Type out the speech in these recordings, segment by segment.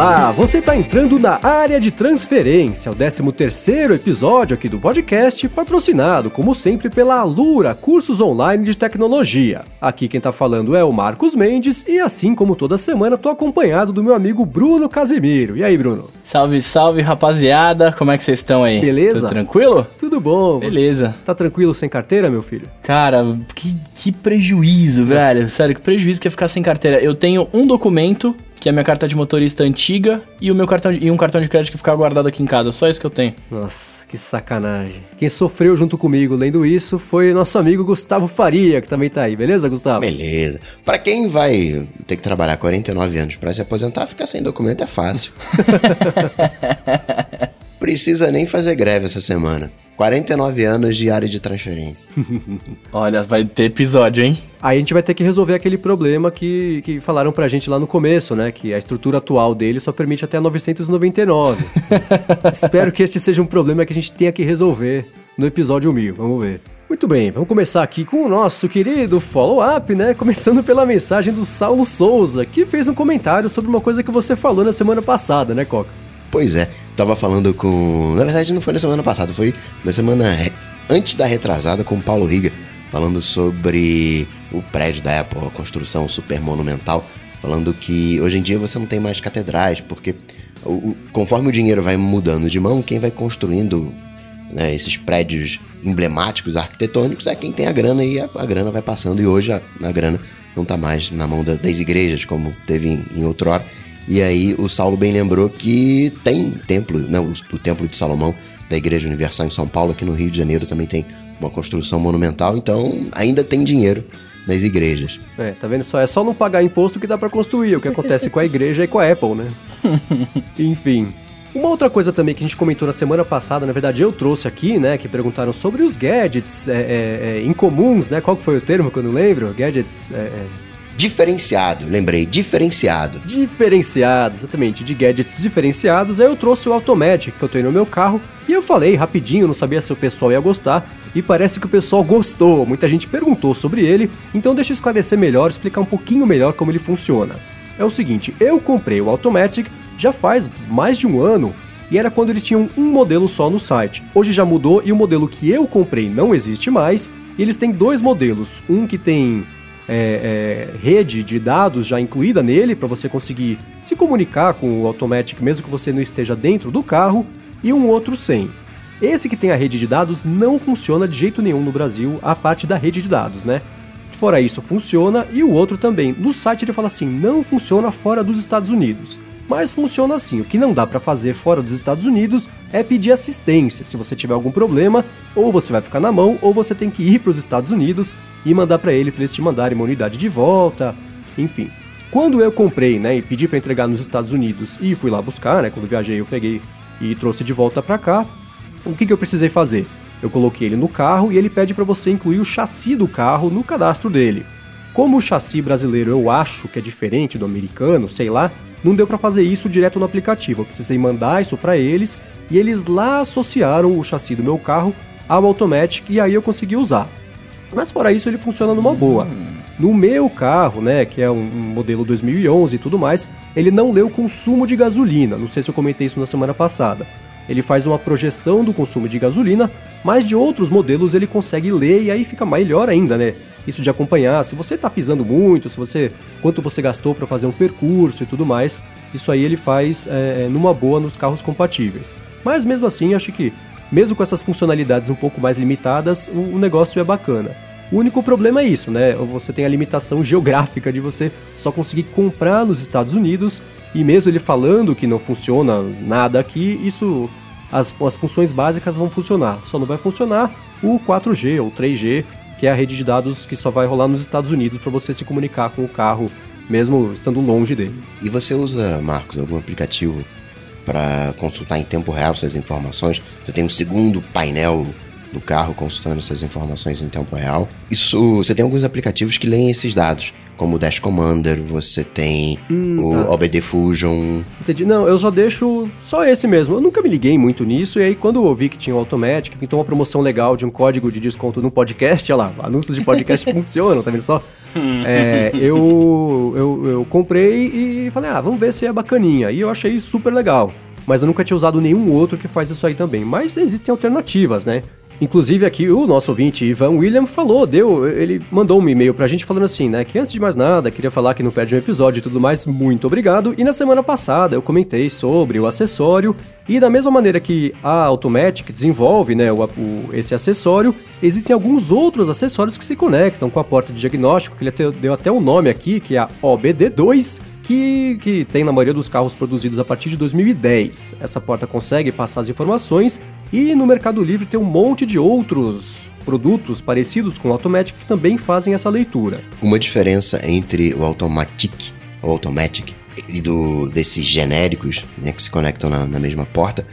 Olá, você está entrando na área de transferência, o 13º episódio aqui do podcast, patrocinado, como sempre, pela Alura, cursos online de tecnologia. Aqui quem está falando é o Marcos Mendes e assim como toda semana estou acompanhado do meu amigo Bruno Casimiro. E aí, Bruno? Salve, salve, rapaziada. Como é que vocês estão aí? Beleza? Tudo tranquilo? Tudo bom. Beleza. Tá tranquilo sem carteira, meu filho? Cara, que, que prejuízo, velho. Sério, que prejuízo que é ficar sem carteira. Eu tenho um documento que é a minha carta de motorista antiga e o meu cartão de, e um cartão de crédito que fica guardado aqui em casa. Só isso que eu tenho. Nossa, que sacanagem. Quem sofreu junto comigo lendo isso foi nosso amigo Gustavo Faria, que também tá aí, beleza, Gustavo? Beleza. Para quem vai ter que trabalhar 49 anos para se aposentar, ficar sem documento é fácil. Precisa nem fazer greve essa semana. 49 anos de área de transferência. Olha, vai ter episódio, hein? Aí a gente vai ter que resolver aquele problema que, que falaram pra gente lá no começo, né? Que a estrutura atual dele só permite até 999. Espero que este seja um problema que a gente tenha que resolver no episódio 1000. Vamos ver. Muito bem, vamos começar aqui com o nosso querido follow-up, né? Começando pela mensagem do Saulo Souza, que fez um comentário sobre uma coisa que você falou na semana passada, né, Coca? Pois é, tava falando com. Na verdade, não foi na semana passada, foi na semana antes da retrasada com o Paulo Riga, falando sobre o prédio da Apple, a construção super monumental, falando que hoje em dia você não tem mais catedrais, porque o, conforme o dinheiro vai mudando de mão, quem vai construindo né, esses prédios emblemáticos, arquitetônicos, é quem tem a grana e a, a grana vai passando. E hoje a, a grana não está mais na mão da, das igrejas, como teve em, em outrora. E aí o Saulo bem lembrou que tem templo, né, o, o Templo de Salomão da Igreja Universal em São Paulo, aqui no Rio de Janeiro também tem uma construção monumental, então ainda tem dinheiro nas igrejas. É, tá vendo só? É só não pagar imposto que dá para construir, o que acontece com a igreja e com a Apple, né? Enfim. Uma outra coisa também que a gente comentou na semana passada, na verdade eu trouxe aqui, né, que perguntaram sobre os gadgets é, é, é, incomuns, né, qual que foi o termo que eu não lembro? Gadgets... É, Diferenciado, lembrei, diferenciado. Diferenciado, exatamente, de gadgets diferenciados. Aí eu trouxe o Automatic que eu tenho no meu carro e eu falei rapidinho, não sabia se o pessoal ia gostar e parece que o pessoal gostou. Muita gente perguntou sobre ele, então deixa eu esclarecer melhor, explicar um pouquinho melhor como ele funciona. É o seguinte, eu comprei o Automatic já faz mais de um ano e era quando eles tinham um modelo só no site. Hoje já mudou e o modelo que eu comprei não existe mais. E eles têm dois modelos, um que tem é, é, rede de dados já incluída nele para você conseguir se comunicar com o Automatic mesmo que você não esteja dentro do carro e um outro sem. Esse que tem a rede de dados não funciona de jeito nenhum no Brasil, a parte da rede de dados, né? Fora isso, funciona e o outro também. No site ele fala assim: não funciona fora dos Estados Unidos. Mas funciona assim: o que não dá para fazer fora dos Estados Unidos é pedir assistência. Se você tiver algum problema, ou você vai ficar na mão, ou você tem que ir para os Estados Unidos e mandar para ele para eles te mandarem uma unidade de volta, enfim. Quando eu comprei, né, e pedi para entregar nos Estados Unidos e fui lá buscar, né, quando viajei eu peguei e trouxe de volta para cá, o que, que eu precisei fazer? Eu coloquei ele no carro e ele pede para você incluir o chassi do carro no cadastro dele. Como o chassi brasileiro eu acho que é diferente do americano, sei lá, não deu para fazer isso direto no aplicativo. Eu precisei mandar isso para eles e eles lá associaram o chassi do meu carro ao Automatic e aí eu consegui usar. Mas fora isso ele funciona numa boa. No meu carro, né, que é um modelo 2011 e tudo mais, ele não lê o consumo de gasolina. Não sei se eu comentei isso na semana passada. Ele faz uma projeção do consumo de gasolina, mas de outros modelos ele consegue ler e aí fica melhor ainda, né? Isso de acompanhar, se você está pisando muito, se você quanto você gastou para fazer um percurso e tudo mais, isso aí ele faz é, numa boa nos carros compatíveis. Mas mesmo assim, acho que mesmo com essas funcionalidades um pouco mais limitadas, o, o negócio é bacana. O único problema é isso, né? Você tem a limitação geográfica de você só conseguir comprar nos Estados Unidos e mesmo ele falando que não funciona nada aqui, isso as, as funções básicas vão funcionar. Só não vai funcionar o 4G ou 3G que é a rede de dados que só vai rolar nos Estados Unidos para você se comunicar com o carro, mesmo estando longe dele. E você usa, Marcos, algum aplicativo para consultar em tempo real essas informações? Você tem um segundo painel do carro consultando essas informações em tempo real. Isso, você tem alguns aplicativos que leem esses dados. Como o Dash Commander, você tem Hum, o tá. OBD Fusion. Entendi. Não, eu só deixo só esse mesmo. Eu nunca me liguei muito nisso, e aí quando eu vi que tinha o Automatic, pintou uma promoção legal de um código de desconto no podcast, olha lá, anúncios de podcast funcionam, tá vendo só? É, eu, eu, eu comprei e falei, ah, vamos ver se é bacaninha. E eu achei super legal. Mas eu nunca tinha usado nenhum outro que faz isso aí também. Mas existem alternativas, né? Inclusive aqui o nosso ouvinte Ivan William falou, deu, ele mandou um e-mail pra gente falando assim, né, que antes de mais nada, queria falar que não perde um episódio e tudo mais, muito obrigado. E na semana passada eu comentei sobre o acessório e da mesma maneira que a Automatic desenvolve, né, o, o- esse acessório, existem alguns outros acessórios que se conectam com a porta de diagnóstico, que ele deu até um nome aqui, que é a OBD2, que, que tem na maioria dos carros produzidos a partir de 2010. Essa porta consegue passar as informações e no Mercado Livre tem um monte de outros produtos parecidos com o Automatic que também fazem essa leitura. Uma diferença entre o Automatic, o Automatic e do, desses genéricos, né, que se conectam na, na mesma porta,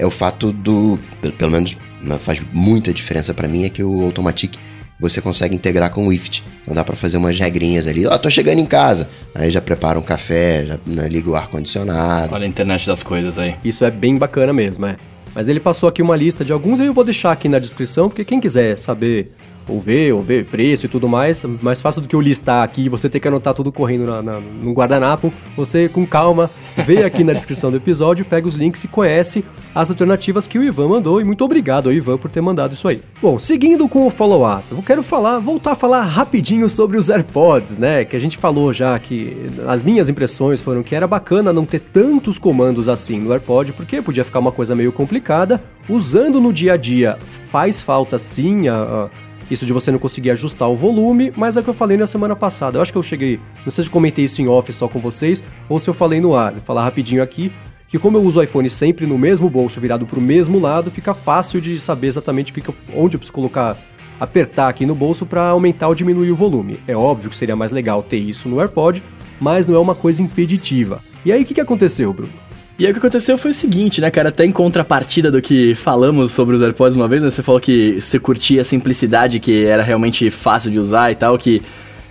é o fato do, pelo- menos faz muita diferença pra mim, é que o Automatic você consegue integrar com o IFT. Então dá pra fazer umas regrinhas ali. Ó, tô chegando em casa. Aí já prepara um café, já né, liga o ar-condicionado. Olha a internet das coisas aí. Isso é bem bacana mesmo, é. Mas ele passou aqui uma lista de alguns e eu vou deixar aqui na descrição, porque quem quiser saber ou ver, ou ver preço e tudo mais, mais fácil do que eu listar aqui e você ter que anotar tudo correndo na, na, no guardanapo, você com calma vê aqui na descrição do episódio, pega os links e conhece as alternativas que o Ivan mandou e muito obrigado ao Ivan por ter mandado isso aí. Bom, seguindo com o follow-up, eu quero falar, voltar a falar rapidinho sobre os AirPods, né, que a gente falou já que as minhas impressões foram que era bacana não ter tantos comandos assim no AirPod, porque podia ficar uma coisa meio complicada. Usando no dia a dia faz falta sim a, a- isso de você não conseguir ajustar o volume, mas é o que eu falei na semana passada. Eu acho que eu cheguei, não sei se comentei isso em off só com vocês ou se eu falei no ar. Vou falar rapidinho aqui que como eu uso o iPhone sempre no mesmo bolso, virado para o mesmo lado, fica fácil de saber exatamente que que eu- onde eu preciso colocar apertar aqui no bolso para aumentar ou diminuir o volume. É óbvio que seria mais legal ter isso no AirPod, mas não é uma coisa impeditiva. E aí o que, que aconteceu, Bruno? E aí o que aconteceu foi o seguinte, né, cara? Até em contrapartida do que falamos sobre os AirPods uma vez, né? Você falou que você curtia a simplicidade, que era realmente fácil de usar e tal, que,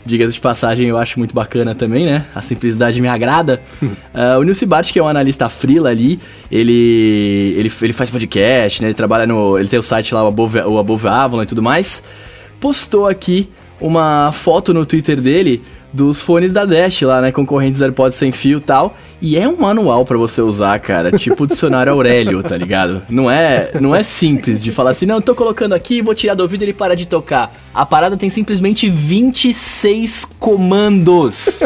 diga-se de passagem, eu acho muito bacana também, né? A simplicidade me agrada. Ah, o Nilce Bart, que é um analista freela ali, ele, ele, ele faz podcast, né? Ele trabalha no... Ele tem o site lá, o Above, o Above Avalon e tudo mais. Postou aqui uma foto no Twitter dele dos fones da Dash lá, né? Concorrentes AirPods sem fio e tal. E é um manual pra você usar, cara. Tipo o dicionário Aurélio, tá ligado? Não é, não é simples de falar assim, não, eu tô colocando aqui, vou tirar do ouvido e ele para de tocar. A parada tem simplesmente 26 comandos.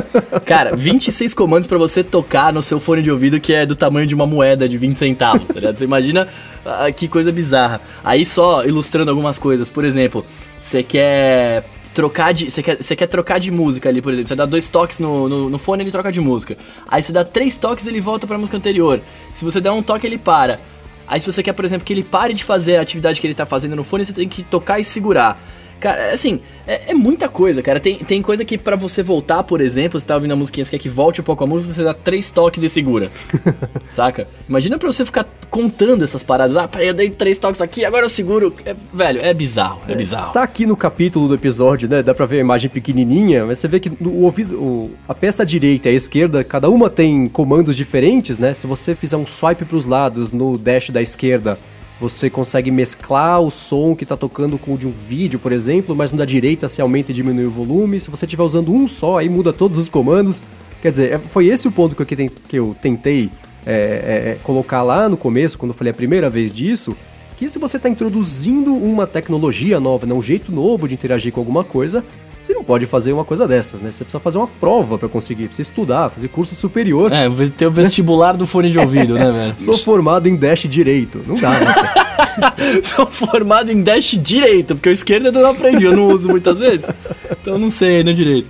Cara, 26 comandos pra você tocar no seu fone de ouvido que é do tamanho de uma moeda de 20 centavos, tá ligado? Você imagina ah, que coisa bizarra. Aí só ilustrando algumas coisas, por exemplo, você quer trocar de. Você quer, você quer trocar de música ali, por exemplo. Você dá dois toques no, no, no fone, ele troca de música. Aí você dá três toques, ele volta pra música anterior. Se você der um toque, ele para. Aí se você quer, por exemplo, que ele pare de fazer a atividade que ele tá fazendo no fone, você tem que tocar e segurar. Cara, assim, é, é muita coisa, cara. Tem, tem coisa que pra você voltar, por exemplo, você tá ouvindo a musiquinha, você quer que volte um pouco a música, você dá três toques e segura. Saca? Imagina pra você ficar contando essas paradas. Ah, peraí, eu dei três toques aqui, agora eu seguro. É, velho, é bizarro, é bizarro. Tá aqui no capítulo do episódio, né? Dá pra ver a imagem pequenininha, mas você vê que no ouvido, o- a peça direita e a esquerda, cada uma tem comandos diferentes, né? Se você fizer um swipe pros lados no dash da esquerda, você consegue mesclar o som que tá tocando com o de um vídeo, por exemplo, mas no da direita você aumenta e diminui o volume. Se você estiver usando um só, aí muda todos os comandos. Quer dizer, é- foi esse o ponto que eu tentei é, é, é, colocar lá no começo, quando eu falei a primeira vez disso, que se você está introduzindo uma tecnologia nova, né, um jeito novo de interagir com alguma coisa, você não pode fazer uma coisa dessas, né? Você precisa fazer uma prova para conseguir, precisa estudar, fazer curso superior. É, tem o vestibular do fone de ouvido, né, velho? Sou formado em Dash Direito. Não dá, né? Sou formado em dash direito, porque o esquerdo eu não aprendi, eu não uso muitas vezes. Então eu não sei ainda direito.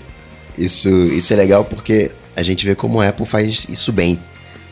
Isso, isso é legal porque a gente vê como a Apple faz isso bem.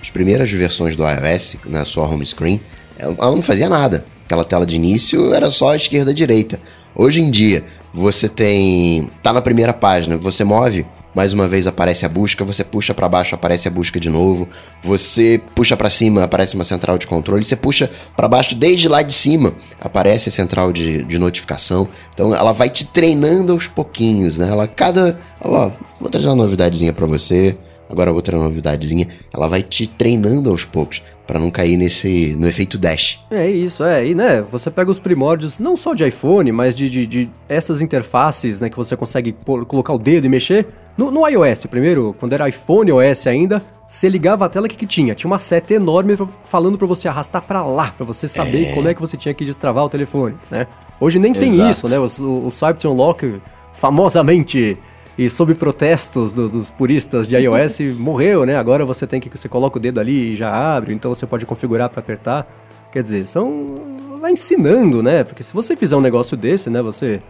As primeiras versões do iOS, na sua home screen, ela não fazia nada. Aquela tela de início era só esquerda e direita. Hoje em dia, você tem. tá na primeira página, você move, mais uma vez aparece a busca, você puxa para baixo, aparece a busca de novo. Você puxa para cima, aparece uma central de controle. Você puxa para baixo, desde lá de cima, aparece a central de, de notificação. Então ela vai te treinando aos pouquinhos, né? Ela cada, ó, vou trazer uma novidadezinha para você. Agora outra novidadezinha, ela vai te treinando aos poucos para não cair nesse no efeito dash. É isso, é. E né, você pega os primórdios não só de iPhone, mas de, de, de essas interfaces, né, que você consegue colocar o dedo e mexer. No, no, iOS, primeiro, quando era iPhone OS ainda, você ligava a tela que, que tinha, tinha uma seta enorme falando para você arrastar para lá, para você saber é. como é que você tinha que destravar o telefone, né? Hoje nem Exato. tem isso, né? O, o, o Swipe to Unlock famosamente e sob protestos dos, dos puristas de iOS morreu, né? Agora você tem que você coloca o dedo ali e já abre, então você pode configurar para apertar. Quer dizer, são vai ensinando, né? Porque se você fizer um negócio desse, né, você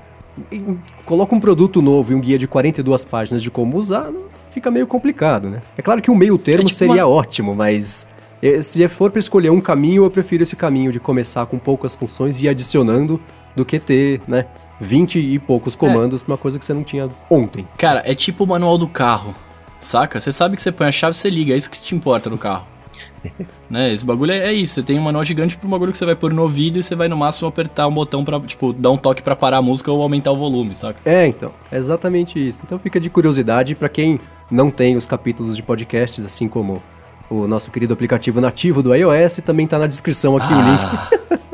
coloca um produto novo e um guia de 42 páginas de como usar, fica meio complicado, né? É claro que um meio termo é tipo seria uma... ótimo, mas eh, se for para escolher um caminho, eu prefiro esse caminho de começar com poucas funções e ir adicionando do que ter, né, 20 e poucos comandos é. pra uma coisa que você não tinha ontem. Cara, é tipo o manual do carro, saca? Você sabe que você põe a chave, você liga, é isso que te importa no carro. né? Esse bagulho é, é, isso, você tem um manual gigante pro bagulho que você vai pôr no ouvido e você vai no máximo apertar um botão pra, tipo, dar um toque para parar a música ou aumentar o volume, saca? É, então, é exatamente isso. Então fica de curiosidade para quem não tem os capítulos de podcasts, assim como o nosso querido aplicativo nativo do iOS, também tá na descrição aqui ah. o link.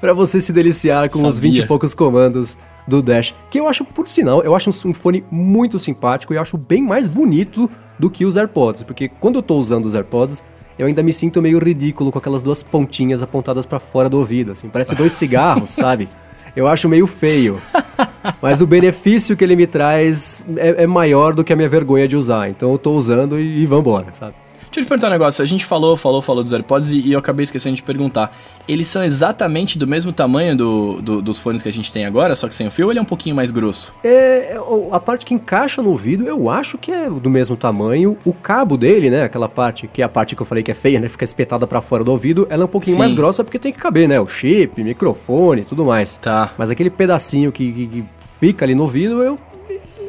para você se deliciar com Sabia. os 20 e poucos comandos do Dash, que eu acho, por sinal, eu acho um fone muito simpático e eu acho bem mais bonito do que os AirPods, porque quando eu tô usando os AirPods, eu ainda me sinto meio ridículo com aquelas duas pontinhas apontadas para fora do ouvido, assim, parece dois cigarros, sabe? Eu acho meio feio. Mas o benefício que ele me traz é, é, maior do que a minha vergonha de usar. Então eu tô usando e, e vambora, sabe? Deixa eu te perguntar um negócio. A gente falou, falou, falou dos AirPods e, e eu acabei esquecendo de perguntar. Eles são exatamente do mesmo tamanho do, do, dos fones que a gente tem agora, só que sem o fio, ou ele é um pouquinho mais grosso? É, a parte que encaixa no ouvido, eu acho que é do mesmo tamanho. O cabo dele, né, aquela parte, que é a parte que eu falei que é feia, né, fica espetada para fora do ouvido, ela é um pouquinho Sim. mais grossa porque tem que caber, né, o chip, microfone, tudo mais. Tá. Mas aquele pedacinho que, que, que fica ali no ouvido, eu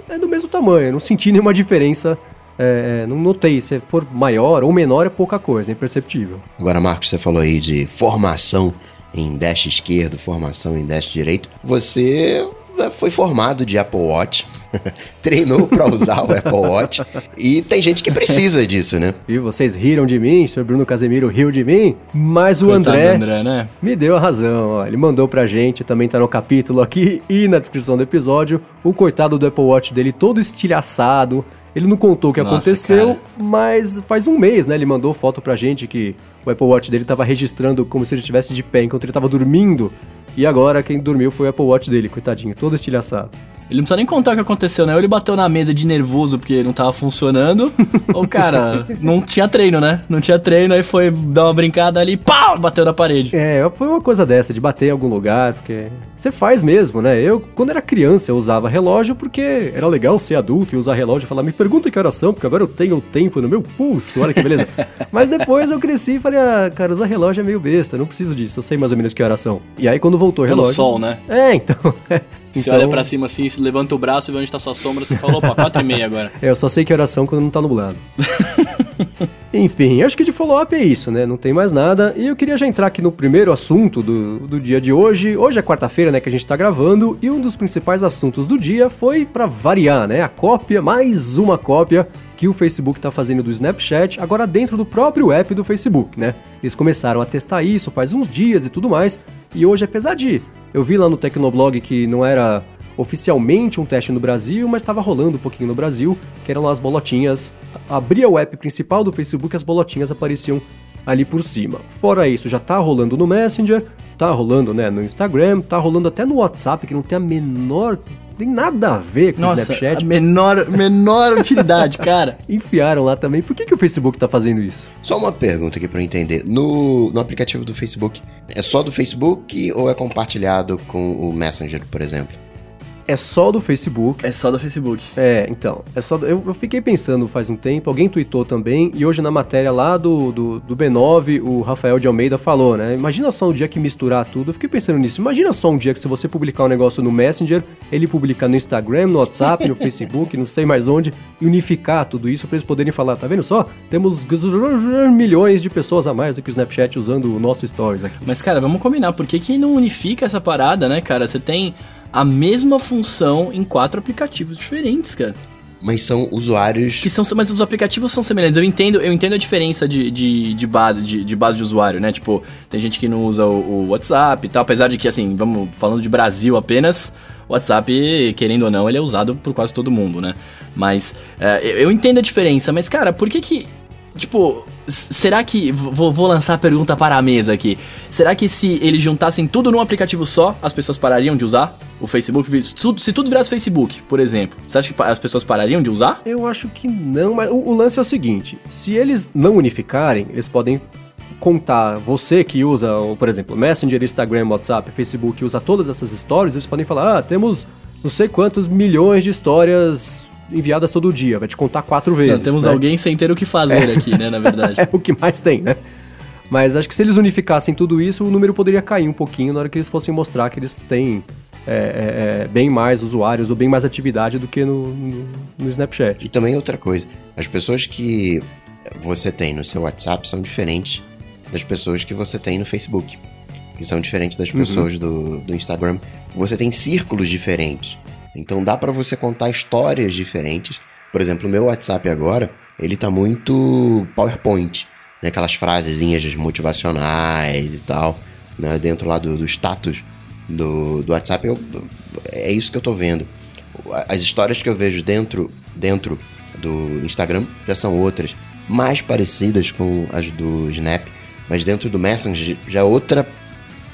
é do mesmo tamanho, eu não senti nenhuma diferença é, é, não notei. Se for maior ou menor, é pouca coisa, é imperceptível. Agora, Marcos, você falou aí de formação em dash esquerdo, formação em dash direito. Você foi formado de Apple Watch, treinou para usar o Apple Watch e tem gente que precisa disso, né? E vocês riram de mim, o senhor Bruno Casemiro riu de mim, mas o André, André né? me deu a razão. Ó. Ele mandou pra gente, também tá no capítulo aqui e na descrição do episódio, o coitado do Apple Watch dele todo estilhaçado, ele não contou o que Nossa, aconteceu, cara. mas faz um mês, né? Ele mandou foto pra gente que o Apple Watch dele tava registrando como se ele estivesse de pé enquanto ele tava dormindo. E agora quem dormiu foi o Apple Watch dele, coitadinho, todo estilhaçado. Ele não precisa nem contar o que aconteceu, né? Ou ele bateu na mesa de nervoso porque não tava funcionando, ou, cara, não tinha treino, né? Não tinha treino, aí foi dar uma brincada ali, pau, bateu na parede. É, foi uma coisa dessa, de bater em algum lugar, porque você faz mesmo, né? Eu, quando era criança, eu usava relógio porque era legal ser adulto e usar relógio e falar, me pergunta que horas são, porque agora eu tenho o tempo no meu pulso, olha que beleza. Mas depois eu cresci e falei, ah, cara, usar relógio é meio besta, não preciso disso, eu sei mais ou menos que horas são. E aí quando voltou o relógio... Pelo sol, né? É, então... Você então... olha pra cima assim, levanta o braço e vê onde tá sua sombra, você falou, opa, 4 e meia agora. É, eu só sei que oração quando não tá nublado. Enfim, acho que de follow-up é isso, né? Não tem mais nada. E eu queria já entrar aqui no primeiro assunto do, do dia de hoje. Hoje é quarta-feira, né, que a gente tá gravando, e um dos principais assuntos do dia foi, para variar, né, a cópia, mais uma cópia que o Facebook está fazendo do Snapchat, agora dentro do próprio app do Facebook, né? Eles começaram a testar isso faz uns dias e tudo mais, e hoje, apesar de eu vi lá no Tecnoblog que não era oficialmente um teste no Brasil, mas estava rolando um pouquinho no Brasil, que eram lá as bolotinhas. Abria o app principal do Facebook, as bolotinhas apareciam ali por cima. Fora isso, já tá rolando no Messenger, tá rolando, né, no Instagram, tá rolando até no WhatsApp, que não tem a menor tem nada a ver com Nossa, o Snapchat. A menor, menor utilidade, cara. Enfiaram lá também. Por que, que o Facebook tá fazendo isso? Só uma pergunta aqui para eu entender. No, no aplicativo do Facebook, é só do Facebook ou é compartilhado com o Messenger, por exemplo? É só do Facebook. É só do Facebook. É, então. É só, eu, eu fiquei pensando faz um tempo, alguém tweetou também, e hoje na matéria lá do, do, do B9, o Rafael de Almeida falou, né? Imagina só um dia que misturar tudo. Eu fiquei pensando nisso. Imagina só um dia que se você publicar um negócio no Messenger, ele publicar no Instagram, no WhatsApp, no Facebook, não sei mais onde, e unificar tudo isso pra eles poderem falar, tá vendo só? Temos milhões de pessoas a mais do que o Snapchat usando o nosso Stories aqui. Mas, cara, vamos combinar. Por que, que não unifica essa parada, né, cara? Você tem a mesma função em quatro aplicativos diferentes, cara. Mas são usuários. Que são, mas os aplicativos são semelhantes. Eu entendo, eu entendo a diferença de, de, de base, de, de, base de usuário, né? Tipo, tem gente que não usa o, o, WhatsApp e tal, apesar de que, assim, vamos falando de Brasil apenas, o WhatsApp, querendo ou não, ele é usado por quase todo mundo, né? Mas é, eu entendo a diferença, mas, cara, por que que Tipo, será que. Vou, vou, lançar a pergunta para a mesa aqui. Será que se eles juntassem tudo num aplicativo só, as pessoas parariam de usar o Facebook? Se tudo virasse Facebook, por exemplo, você acha que as pessoas parariam de usar? Eu acho que não, mas o, o lance é o seguinte: se eles não unificarem, eles podem contar, você que usa, por exemplo, Messenger, Instagram, WhatsApp, Facebook, usa todas essas histórias, eles podem falar: ah, temos não sei quantos milhões de histórias enviadas todo dia, vai te contar quatro vezes. Não, temos né? alguém sem ter o que fazer é. aqui, né, na verdade. é o que mais tem, né? Mas acho que se eles unificassem tudo isso, o número poderia cair um pouquinho na hora que eles fossem mostrar que eles têm é, é, é bem mais usuários ou bem mais atividade do que no, no, no, Snapchat. E também outra coisa, as pessoas que você tem no seu WhatsApp são diferentes das pessoas que você tem no Facebook, que são diferentes das uhum. pessoas uhum. do, do Instagram. Você tem círculos diferentes. Então dá para você contar histórias diferentes. Por exemplo, o meu WhatsApp agora, ele tá muito PowerPoint, né? Aquelas frasezinhas motivacionais e tal, né? Dentro lá do, do status do, do WhatsApp, eu, é isso que eu tô vendo. As histórias que eu vejo dentro, dentro do Instagram já são outras, mais parecidas com as do Snap, mas dentro do Messenger já é outra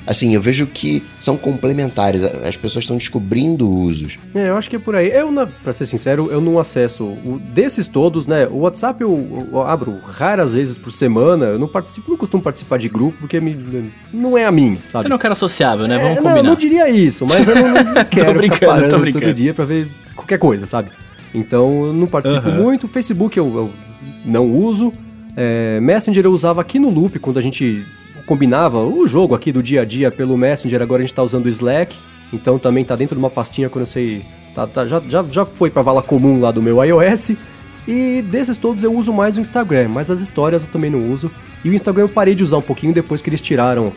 assim, eu vejo que são complementares. As pessoas estão descobrindo usos. É, eu acho que é por aí. Eu, na, pra ser sincero, eu não acesso. O, desses todos, né? O WhatsApp eu, eu, abro raras vezes por semana. Eu não participo, não costumo participar de grupo, porque me, não é a mim, sabe? Você não é um cara sociável, né? Vamos é, combinar. Não, não diria isso, mas eu não, não quero tô brincando, ficar parando todo dia pra ver qualquer coisa, sabe? Então eu não participo uhum. muito. Facebook eu, eu não uso. É, Messenger eu usava aqui no Loop, quando a gente combinava o jogo aqui do dia a dia pelo Messenger, agora a gente está usando o Slack, então também está dentro de uma pastinha quando eu sei. Tá, tá, já, já, já foi para vala comum lá do meu iOS. E desses todos eu uso mais o Instagram, mas as histórias eu também não uso. E o Instagram eu parei de usar um pouquinho depois que eles tiraram.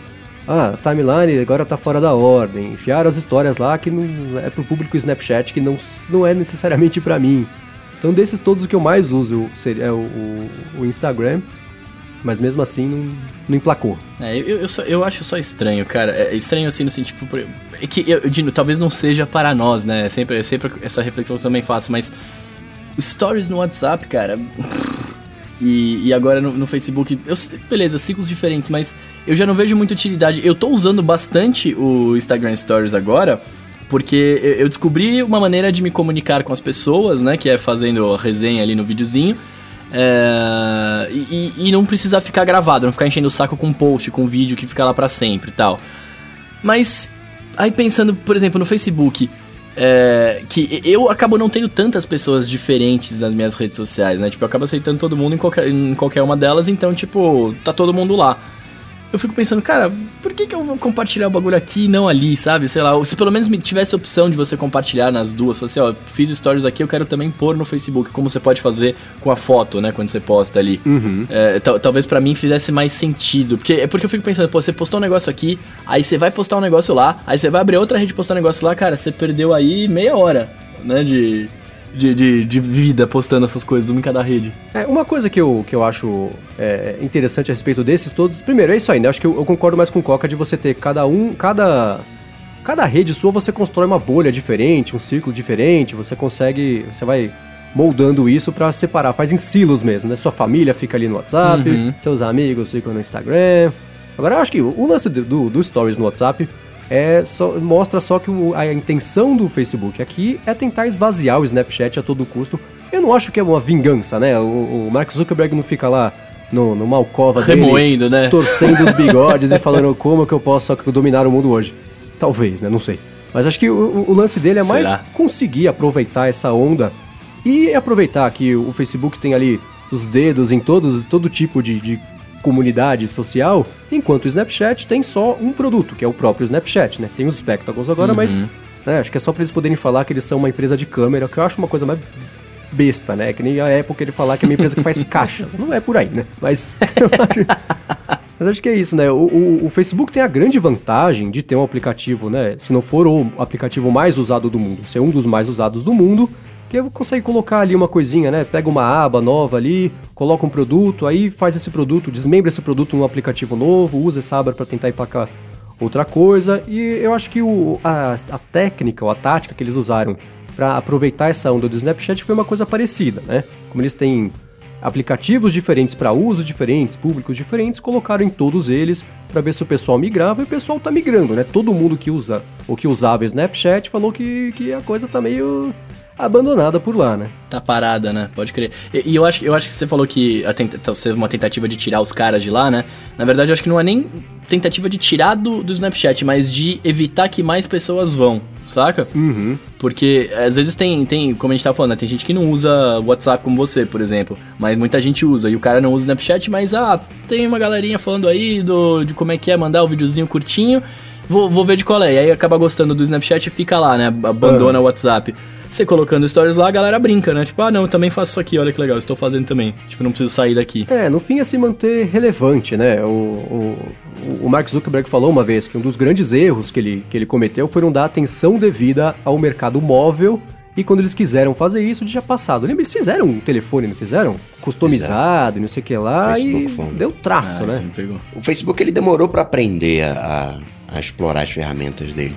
Ah, timeline agora tá fora da ordem. Enfiaram as histórias lá que não é pro público Snapchat, que não, não é necessariamente para mim. Então desses todos o que eu mais uso é o, o, o Instagram. Mas mesmo assim não, não emplacou. É, eu, eu, só, eu acho só estranho, cara. É estranho assim no sentido. Tipo, é que eu, Dino, talvez não seja para nós, né? É sempre, é sempre essa reflexão eu também faço, mas. Stories no WhatsApp, cara. E, e agora no, no, Facebook, eu, beleza, ciclos diferentes, mas eu já não vejo muita utilidade. Eu tô usando bastante o Instagram Stories agora, porque eu descobri uma maneira de me comunicar com as pessoas, né? Que é fazendo a resenha ali no videozinho. É, e, e, não precisar ficar gravado, não ficar enchendo o saco com post, com vídeo que fica lá para sempre e tal. Mas, aí pensando, por exemplo, no Facebook, é, que eu acabo não tendo tantas pessoas diferentes nas minhas redes sociais, né? Tipo, eu acabo aceitando todo mundo em qualquer, em qualquer uma delas, então, tipo, tá todo mundo lá eu fico pensando, cara, por que, que eu vou compartilhar o bagulho aqui e não ali, sabe? Sei lá, se pelo menos me tivesse a opção de você compartilhar nas duas, falar assim, ó, fiz stories aqui, eu quero também pôr no Facebook, como você pode fazer com a foto, né, quando você posta ali. Uhum. É, talvez para mim fizesse mais sentido, porque é porque eu fico pensando, pô, você postou um negócio aqui, aí você vai postar um negócio lá, aí você vai abrir outra rede e postar um negócio lá, cara, você perdeu aí meia hora, né, de de, de, de, vida postando essas coisas, uma em cada rede. É, uma coisa que eu, que eu acho é, interessante a respeito desses todos, primeiro, é isso aí, né? Acho que eu, eu, concordo mais com o Coca de você ter cada um, cada. Cada rede sua você constrói uma bolha diferente, um círculo diferente, você consegue. Você vai moldando isso para separar, faz em silos mesmo, né? Sua família fica ali no WhatsApp, uhum. seus amigos ficam no Instagram. Agora eu acho que o lance do, do, do Stories no WhatsApp é só, mostra só que o, a intenção do Facebook aqui é tentar esvaziar o Snapchat a todo custo. Eu não acho que é uma vingança, né? O, o Mark Zuckerberg não fica lá no, numa alcova Remoendo, dele, né? torcendo os bigodes e falando como que eu posso dominar o mundo hoje. Talvez, né? Não sei. Mas acho que o, o lance dele é mais Será? conseguir aproveitar essa onda e aproveitar que o Facebook tem ali os dedos em todos, todo tipo de, de comunidade social, enquanto o Snapchat tem só um produto, que é o próprio Snapchat, né? Tem os Spectacles agora, mas né, acho que é só pra eles poderem falar que eles são uma empresa de câmera, que eu acho uma coisa mais besta, né? Que nem a Apple querer falar que é uma empresa que faz caixas. Não é por aí, né? Mas eu acho... Mas acho que é isso, né? O, o, o Facebook tem a grande vantagem de ter um aplicativo, né? Se não for o aplicativo mais usado do mundo, ser um dos mais usados do mundo, que consegue colocar ali uma coisinha, né? Pega uma aba nova ali, coloca um produto, aí faz esse produto, desmembra esse produto num aplicativo novo, usa essa aba para tentar empacar outra coisa. E eu acho que o, a, a técnica ou a tática que eles usaram para aproveitar essa onda do Snapchat foi uma coisa parecida, né? Como eles têm aplicativos diferentes para uso diferentes, públicos diferentes, colocaram em todos eles para ver se o pessoal migrava e o pessoal tá migrando, né? Todo mundo que usa ou que usava o Snapchat falou que, que a coisa tá meio abandonada por lá, né? Tá parada, né? Pode crer. E, e eu, acho, eu acho que você falou que tenta, teve uma tentativa de tirar os caras de lá, né? Na verdade, eu acho que não é nem tentativa de tirar do, do Snapchat, mas de evitar que mais pessoas vão, saca? Uhum. Porque às vezes tem, tem, como a gente tá falando, né? tem gente que não usa WhatsApp como você, por exemplo. Mas muita gente usa. E o cara não usa Snapchat, mas ah, tem uma galerinha falando aí do, de como é que é mandar o videozinho curtinho. Vou, vou ver de qual é. E aí acaba gostando do Snapchat e fica lá, né? Abandona o WhatsApp. Você colocando stories lá, a galera brinca, né? Tipo, ah, não, eu também faço isso aqui, olha que legal, estou fazendo também. Tipo, não preciso sair daqui. É, no fim é se manter relevante, né? O, o, o Mark Zuckerberg falou uma vez que um dos grandes erros que ele, que ele cometeu foi não dar atenção devida ao mercado móvel e quando eles quiseram fazer isso, de já passado. Lembra, eles fizeram um telefone, não fizeram? Customizado e não sei o que lá Facebook e Phone. deu traço, Ah, né? O Facebook ele demorou para aprender a, a- a explorar as ferramentas dele.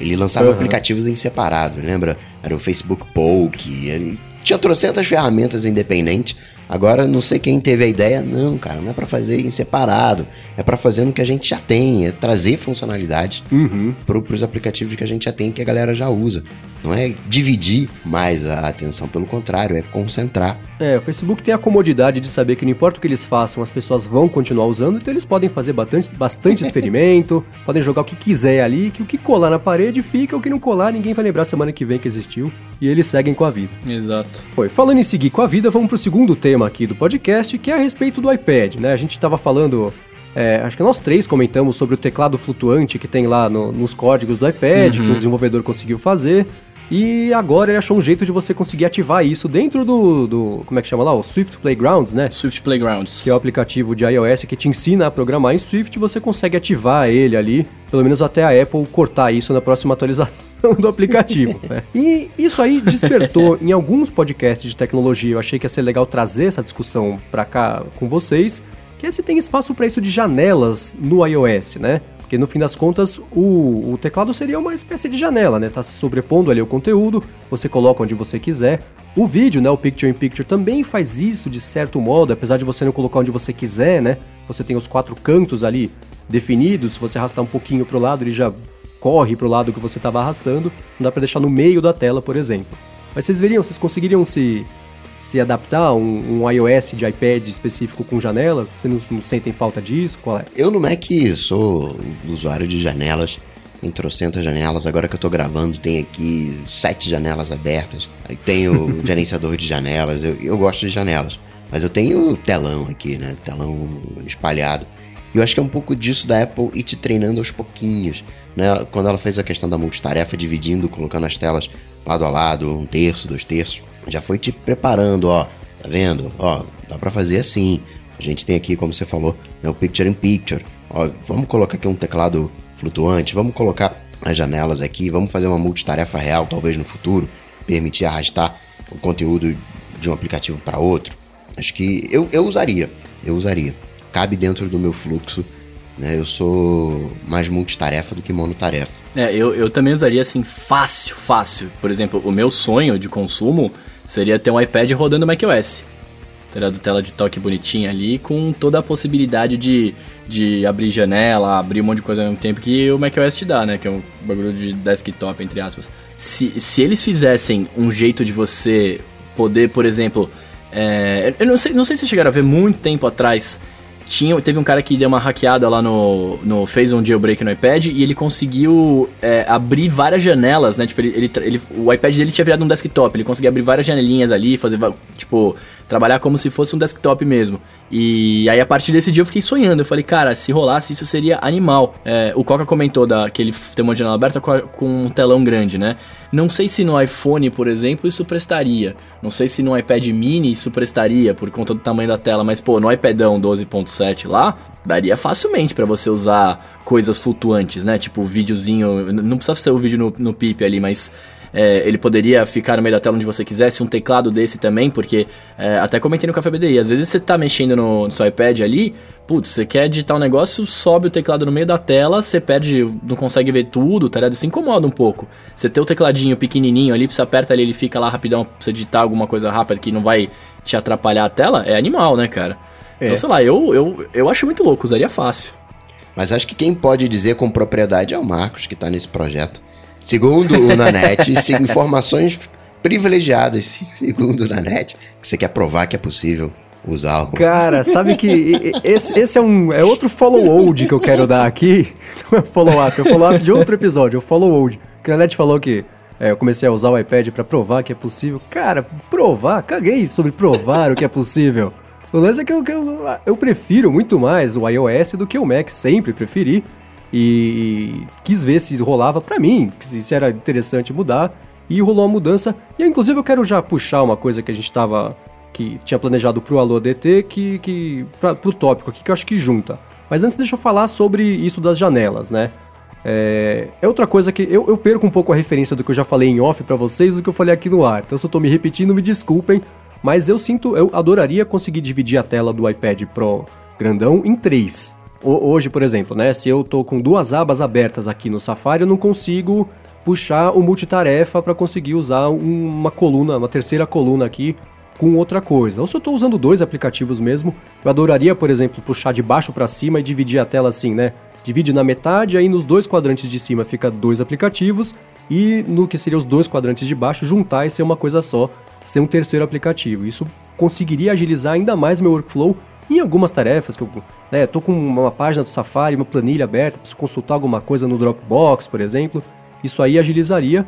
Ele lançava Uhum. aplicativos em separado, lembra? Era o Facebook Poke, ele tinha trocentas ferramentas independentes. Agora não sei quem teve a ideia, não, cara, não é para fazer em separado, é para fazer no que a gente já tem, é trazer funcionalidades Uhum. para os aplicativos que a gente já tem que a galera já usa. Não é dividir mais a atenção, pelo contrário, é concentrar. É, o Facebook tem a comodidade de saber que não importa o que eles façam, as pessoas vão continuar usando, então eles podem fazer bastante, bastante experimento, podem jogar o que quiser ali, que o que colar na parede fica, o que não colar ninguém vai lembrar semana que vem que existiu, e eles seguem com a vida. Exato. Foi, falando em seguir com a vida, vamos pro segundo tema aqui do podcast, que é a respeito do iPad, né? A gente tava falando, é, acho que nós três comentamos sobre o teclado flutuante que tem lá no- nos códigos do iPad, que o desenvolvedor conseguiu fazer. E agora ele achou um jeito de você conseguir ativar isso dentro do, do como é que chama lá? O Swift Playgrounds, né? Swift Playgrounds. Que é o aplicativo de iOS que te ensina a programar em Swift, você consegue ativar ele ali, pelo menos até a Apple cortar isso na próxima atualização do aplicativo. né? E isso aí despertou em alguns podcasts de tecnologia. Eu achei que ia ser legal trazer essa discussão pra cá com vocês, que é se tem espaço para isso de janelas no iOS, né? Porque no fim das contas, o, o teclado seria uma espécie de janela, né? Tá se sobrepondo ali o conteúdo, você coloca onde você quiser. O vídeo, né, o Picture in Picture também faz isso de certo modo, apesar de você não colocar onde você quiser, né? Você tem os quatro cantos ali definidos, se você arrastar um pouquinho pro lado, ele já corre pro lado que você estava arrastando. Não dá para deixar no meio da tela, por exemplo. Mas vocês veriam, vocês conseguiriam se se adaptar um, um iOS de iPad específico com janelas? Vocês não, não sentem falta disso? Qual é? Eu no Mac sou usuário de janelas, tem trocentas janelas. Agora que eu tô gravando, tem aqui sete janelas abertas. Aí tem o gerenciador de janelas. Eu, eu gosto de janelas. Mas eu tenho telão aqui, né? Telão espalhado. E eu acho que é um pouco disso da Apple ir te treinando aos pouquinhos. Né? Quando ela fez a questão da multitarefa, dividindo, colocando as telas lado a lado, um terço, dois terços, já foi te preparando, ó. Tá vendo? Ó, dá pra fazer assim. A gente tem aqui, como você falou, né, o Picture in Picture. Ó, vamos colocar aqui um teclado flutuante, vamos colocar as janelas aqui, vamos fazer uma multitarefa real, talvez no futuro, permitir arrastar o conteúdo de um aplicativo para outro. Acho que eu, eu usaria, eu usaria. Cabe dentro do meu fluxo, né? Eu sou mais multitarefa do que monotarefa. É, eu, eu também usaria assim fácil, fácil. Por exemplo, o meu sonho de consumo seria ter um iPad rodando macOS. Teria tela de toque bonitinha ali, com toda a possibilidade de, de abrir janela, abrir um monte de coisa ao mesmo tempo que o macOS te dá, né? Que é um bagulho de desktop, entre aspas. Se, se eles fizessem um jeito de você poder, por exemplo. é, eu não sei, não sei se chegaram a ver muito tempo atrás tinha, teve um cara que deu uma hackeada lá no, no fez um jailbreak no iPad e ele conseguiu é, abrir várias janelas, né? Tipo, ele, ele, ele, o iPad dele tinha virado um desktop, ele conseguia abrir várias janelinhas ali, fazer, tipo, trabalhar como se fosse um desktop mesmo. E aí a partir desse dia eu fiquei sonhando, eu falei, cara, se rolasse isso seria animal. É, o Coca comentou da, que ele tem uma janela aberta com, um telão grande, né? Não sei se no iPhone, por exemplo, isso prestaria. Não sei se no iPad mini isso prestaria por conta do tamanho da tela, mas pô, no iPadão 12.7 lá, daria facilmente para você usar coisas flutuantes, né? Tipo, videozinho, não precisa ser o vídeo no, no PIP ali, mas é, ele poderia ficar no meio da tela onde você quisesse, um teclado desse também, porque é, até comentei no Café BDI, às vezes você tá mexendo no, no seu iPad ali, putz, você quer digitar um negócio, sobe o teclado no meio da tela, você perde, não consegue ver tudo, tá ligado? Isso incomoda um pouco. Você ter o tecladinho pequenininho ali, você aperta ali, ele fica lá rapidão pra você digitar alguma coisa rápida que não vai te atrapalhar a tela, é animal, né, cara? Então, é. Então, sei lá, eu, eu, eu acho muito louco, usaria fácil. Mas acho que quem pode dizer com propriedade é o Marcos, que tá nesse projeto. Segundo o Nanete, informações privilegiadas, segundo o Nanete, que você quer provar que é possível usar algo. Cara, sabe que esse, esse é um é outro follow-old que eu quero dar aqui. Não é follow-up, é follow-up de outro episódio, é follow-old. Que o Nanete falou que é, eu comecei a usar o iPad para provar que é possível. Cara, provar? Caguei sobre provar o que é possível. O lance é que, eu, eu, eu prefiro muito mais o iOS do que o Mac, sempre preferi e quis ver se rolava para mim, se era interessante mudar e rolou a mudança. E inclusive eu quero já puxar uma coisa que a gente estava que tinha planejado pro Alô DT que que pra, pro tópico aqui que eu acho que junta. Mas antes deixa eu falar sobre isso das janelas, né? É, é outra coisa que eu, eu, perco um pouco a referência do que eu já falei em off para vocês do que eu falei aqui no ar. Então se eu tô me repetindo, me desculpem, mas eu sinto, eu adoraria conseguir dividir a tela do iPad Pro grandão em três. Hoje, por exemplo, né, se eu tô com duas abas abertas aqui no Safari, eu não consigo puxar o multitarefa para conseguir usar uma coluna, uma terceira coluna aqui com outra coisa. Ou se eu estou usando dois aplicativos mesmo, eu adoraria, por exemplo, puxar de baixo para cima e dividir a tela assim, né? Divide na metade, aí nos dois quadrantes de cima fica dois aplicativos e no que seria os dois quadrantes de baixo juntar e ser uma coisa só, ser um terceiro aplicativo. Isso conseguiria agilizar ainda mais meu workflow em algumas tarefas que eu né, tô com uma página do Safari, uma planilha aberta, preciso consultar alguma coisa no Dropbox, por exemplo, isso aí agilizaria.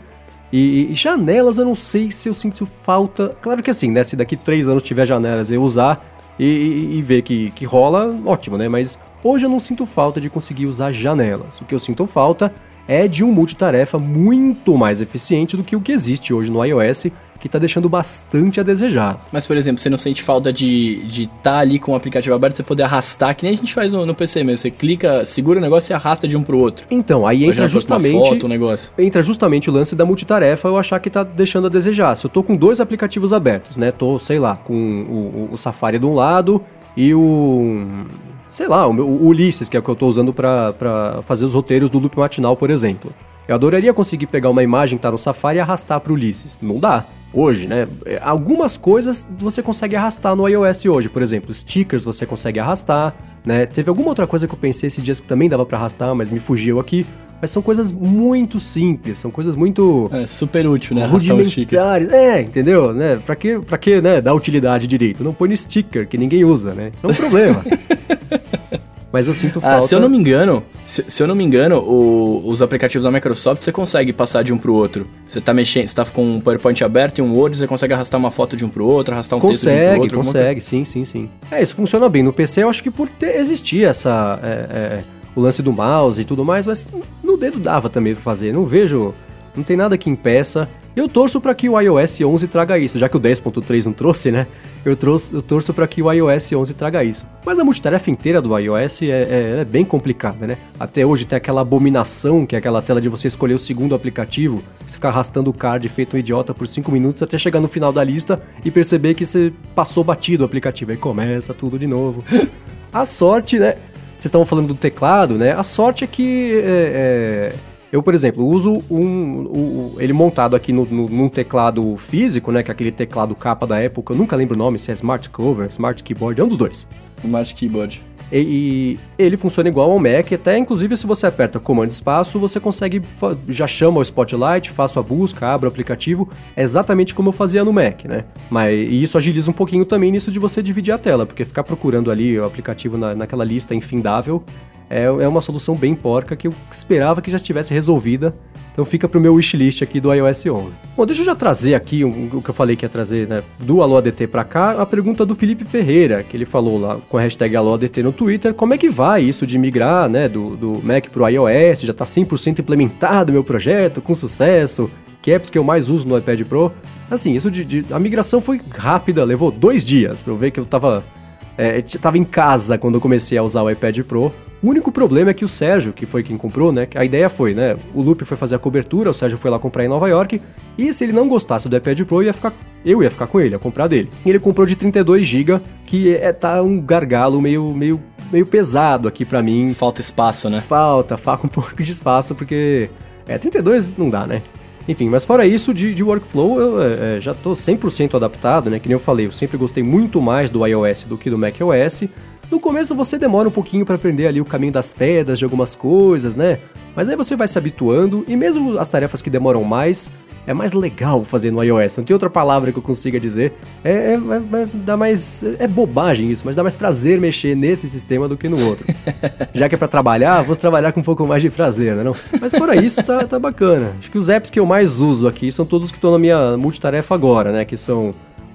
E, e, janelas eu não sei se eu sinto falta. Claro que assim, né? Se daqui três anos tiver janelas eu usar e, e, e ver que, que rola, ótimo, né? Mas hoje eu não sinto falta de conseguir usar janelas. O que eu sinto falta é de um multitarefa muito mais eficiente do que o que existe hoje no iOS que tá deixando bastante a desejar. Mas, por exemplo, você não sente falta de estar de tá ali com o aplicativo aberto, você poder arrastar, que nem a gente faz no, no PC mesmo. Você clica, segura o negócio e arrasta de um pro outro. Então, aí entra justamente. Foto, um negócio. Entra justamente o lance da multitarefa, eu achar que tá deixando a desejar. Se eu tô com dois aplicativos abertos, né? Tô, sei lá, com o, o, o Safari de um lado e o sei lá, o, o Ulisses, que é o que eu estou usando para fazer os roteiros do loop matinal, por exemplo. Eu adoraria conseguir pegar uma imagem que tá no Safari e arrastar para o Ulisses. Não dá. Hoje, né? É, algumas coisas você consegue arrastar no iOS hoje, por exemplo, stickers você consegue arrastar, né? Teve alguma outra coisa que eu pensei esses dias que também dava para arrastar, mas me fugiu aqui. Mas são coisas muito simples, são coisas muito. É super útil, né? Arrastar sticker. É, entendeu? Né? Pra que, pra que né, dar utilidade direito? Não põe no sticker, que ninguém usa, né? Isso é um problema. Mas eu sinto falta. Ah, se eu não me engano, se, se eu não me engano, o, os aplicativos da Microsoft você consegue passar de um pro outro. Você tá mexendo, você tá com um PowerPoint aberto e um Word, você consegue arrastar uma foto de um pro outro, arrastar um consegue, texto de um pro outro. Consegue, consegue, sim, sim, sim. É, isso funciona bem. No PC eu acho que por ter, existir essa. É, é, o lance do mouse e tudo mais, mas no dedo dava também pra fazer. Não vejo. Não tem nada que impeça. Eu torço para que o iOS 11 traga isso, já que o 10.3 não trouxe, né? Eu, trouxe, eu torço para que o iOS 11 traga isso. Mas a multitarefa inteira do iOS é, é, é, bem complicada, né? Até hoje tem aquela abominação, que é aquela tela de você escolher o segundo aplicativo, você ficar arrastando o card feito um idiota por 5 minutos até chegar no final da lista e perceber que você passou batido o aplicativo. Aí começa tudo de novo. a sorte, né? Vocês estavam falando do teclado, né? A sorte é que. É, é eu, por exemplo, uso um, um, ele montado aqui no, no, num teclado físico, né? Que é aquele teclado capa da época. Eu nunca lembro o nome, se é Smart Cover, Smart Keyboard, é um dos dois. Smart Keyboard. E, e ele funciona igual ao Mac, até inclusive se você aperta comando espaço, você consegue, já chama o Spotlight, faço a busca, abro o aplicativo, é exatamente como eu fazia no Mac, né? Mas e isso agiliza um pouquinho também nisso de você dividir a tela, porque ficar procurando ali o aplicativo na, naquela lista infindável é, é uma solução bem porca que eu esperava que já estivesse resolvida então fica pro meu wishlist aqui do iOS 11. Bom, deixa eu já trazer aqui um, o que eu falei que ia trazer, né, do AloADT para cá, a pergunta do Felipe Ferreira, que ele falou lá com a hashtag AloADT no Twitter, como é que vai isso de migrar, né, do, do Mac pro iOS, já tá 100% implementado o meu projeto, com sucesso, que apps que eu mais uso no iPad Pro. Assim, isso de, de a migração foi rápida, levou dois dias para eu ver que eu tava é, tava em casa quando eu comecei a usar o iPad Pro. O único problema é que o Sérgio, que foi quem comprou, né? A ideia foi, né? O Lupe foi fazer a cobertura, o Sérgio foi lá comprar em Nova York. E se ele não gostasse do iPad Pro, ia ficar, eu ia ficar com ele, ia comprar dele. E ele comprou de 32 GB, que é, tá um gargalo meio, meio, meio pesado aqui para mim. Falta espaço, né? Falta, falta um pouco de espaço, porque. É, 32 não dá, né? Enfim, mas fora isso, de, de workflow, eu é, é já estou 100% adaptado, né? Que nem eu falei, eu sempre gostei muito mais do iOS do que do macOS. No começo você demora um pouquinho para aprender ali o caminho das pedras de algumas coisas, né? Mas aí você vai se habituando e mesmo as tarefas que demoram mais, é mais legal fazer no iOS. Não tem outra palavra que eu consiga dizer. É, é, é, dá mais. É bobagem isso, mas dá mais prazer mexer nesse sistema do que no outro. Já que é para trabalhar, vou trabalhar com um pouco mais de prazer, né? Não? Mas fora isso, tá, tá bacana. Acho que os apps que eu mais uso aqui são todos que estão na minha multitarefa agora, né? Que são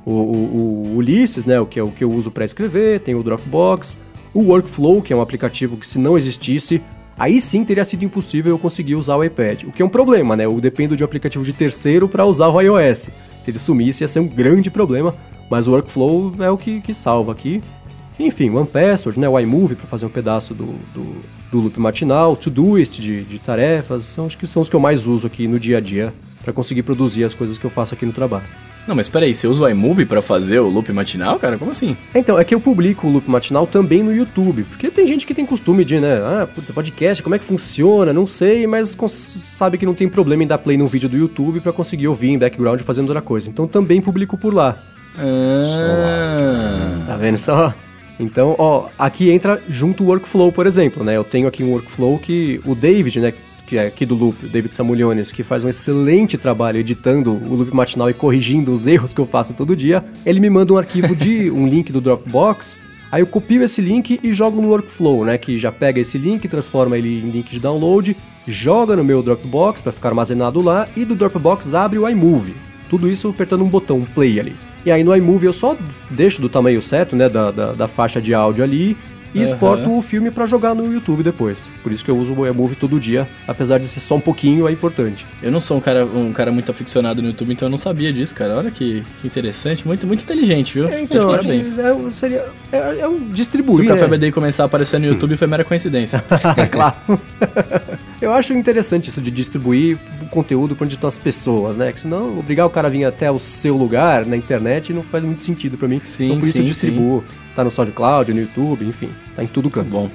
o, o, o Ulisses, né? O que é o que eu uso para escrever, tem o Dropbox, o Workflow, que é um aplicativo que se não existisse, aí sim teria sido impossível eu conseguir usar o iPad. O que é um problema, né? Eu dependo de um aplicativo de terceiro para usar o iOS. Se ele sumisse ia ser um grande problema, mas o Workflow é o que, que salva aqui. Enfim, One Password, né, o iMovie para fazer um pedaço do, do, do loop matinal, Todoist de, de tarefas, são, acho que são os que eu mais uso aqui no dia a dia para conseguir produzir as coisas que eu faço aqui no trabalho. Não, mas peraí, você usa o iMovie pra fazer o loop matinal, cara? Como assim? Então, é que eu publico o loop matinal também no YouTube. Porque tem gente que tem costume de, né? Ah, puta, podcast, como é que funciona? Não sei, mas sabe que não tem problema em dar play num vídeo do YouTube para conseguir ouvir em background fazendo outra coisa. Então também publico por lá. Ah. Tá vendo só? Então, ó, aqui entra junto o workflow, por exemplo, né? Eu tenho aqui um workflow que o David, né, que é aqui do Loop, o David Samuliones, que faz um excelente trabalho editando o Loop matinal e corrigindo os erros que eu faço todo dia, ele me manda um arquivo de um link do Dropbox Aí eu copio esse link e jogo no workflow, né? Que já pega esse link, transforma ele em link de download, joga no meu Dropbox para ficar armazenado lá e do Dropbox abre o iMovie. Tudo isso apertando um botão play ali. E aí no iMovie eu só deixo do tamanho certo, né? Da, da, da faixa de áudio ali e uhum. exporto o filme para jogar no YouTube depois. Por isso que eu uso o iMovie todo dia, apesar de ser só um pouquinho, é importante. Eu não sou um cara, um cara muito aficionado no YouTube, então eu não sabia disso, cara. Olha que, que interessante, muito, muito inteligente, viu? É, então, parabéns. É, seria, é, é um distribuir. Se o Café né? BD começar a aparecer no YouTube foi mera coincidência. claro. eu acho interessante isso de distribuir o conteúdo para onde estão as pessoas, né? Que senão obrigar o cara a vir até o seu lugar na internet não faz muito sentido para mim. Sim, então por sim, isso eu distribuo. Sim. Tá no SoundCloud, no YouTube, enfim, tá em tudo canto. Bom.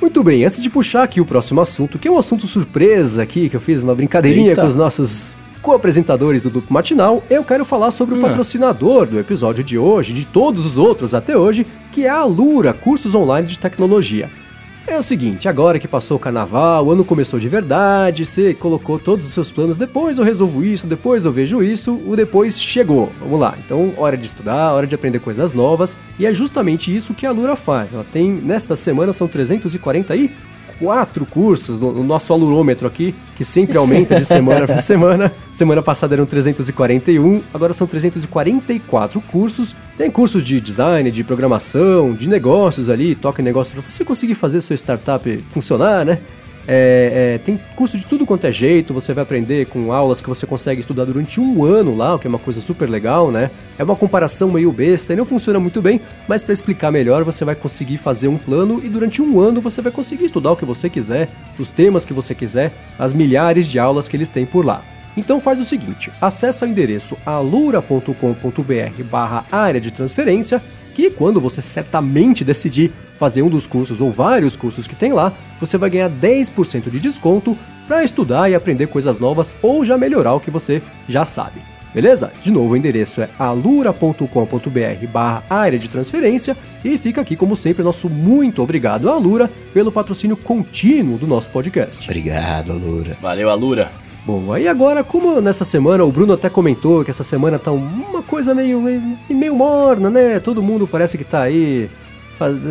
Muito bem, antes de puxar aqui o próximo assunto, que é um assunto surpresa aqui, que eu fiz uma brincadeirinha Eita. com os nossos co-apresentadores do Duplo Matinal, eu quero falar sobre o hum. patrocinador do episódio de hoje, de todos os outros até hoje, que é a Alura Cursos Online de Tecnologia. É o seguinte, agora que passou o carnaval, o ano começou de verdade, você colocou todos os seus planos, depois eu resolvo isso, depois eu vejo isso, o depois chegou. Vamos lá. Então, hora de estudar, hora de aprender coisas novas, e é justamente isso que a Lura faz. Ela tem, nesta semana, são 340 aí quatro cursos no, no nosso alurômetro aqui, que sempre aumenta de semana para semana. Semana passada eram 341, agora são 344 cursos. Tem cursos de design, de programação, de negócios ali, toca em negócio para você conseguir fazer sua startup funcionar, né? É, é, tem curso de tudo quanto é jeito, você vai aprender com aulas que você consegue estudar durante um ano lá, o que é uma coisa super legal, né? É uma comparação meio besta e não funciona muito bem, mas para explicar melhor você vai conseguir fazer um plano e durante um ano você vai conseguir estudar o que você quiser, os temas que você quiser, as milhares de aulas que eles têm por lá. Então faz o seguinte, acessa o endereço alura.com.br barra área de transferência, que quando você certamente decidir fazer um dos cursos ou vários cursos que tem lá, você vai ganhar 10% de desconto para estudar e aprender coisas novas ou já melhorar o que você já sabe. Beleza? De novo, o endereço é alura.com.br barra área de transferência e fica aqui, como sempre, nosso muito obrigado à Alura pelo patrocínio contínuo do nosso podcast. Obrigado, Lura. Valeu, Alura. Bom, aí agora, como nessa semana, o Bruno até comentou que essa semana tá uma coisa meio, meio, meio morna, né? Todo mundo parece que tá aí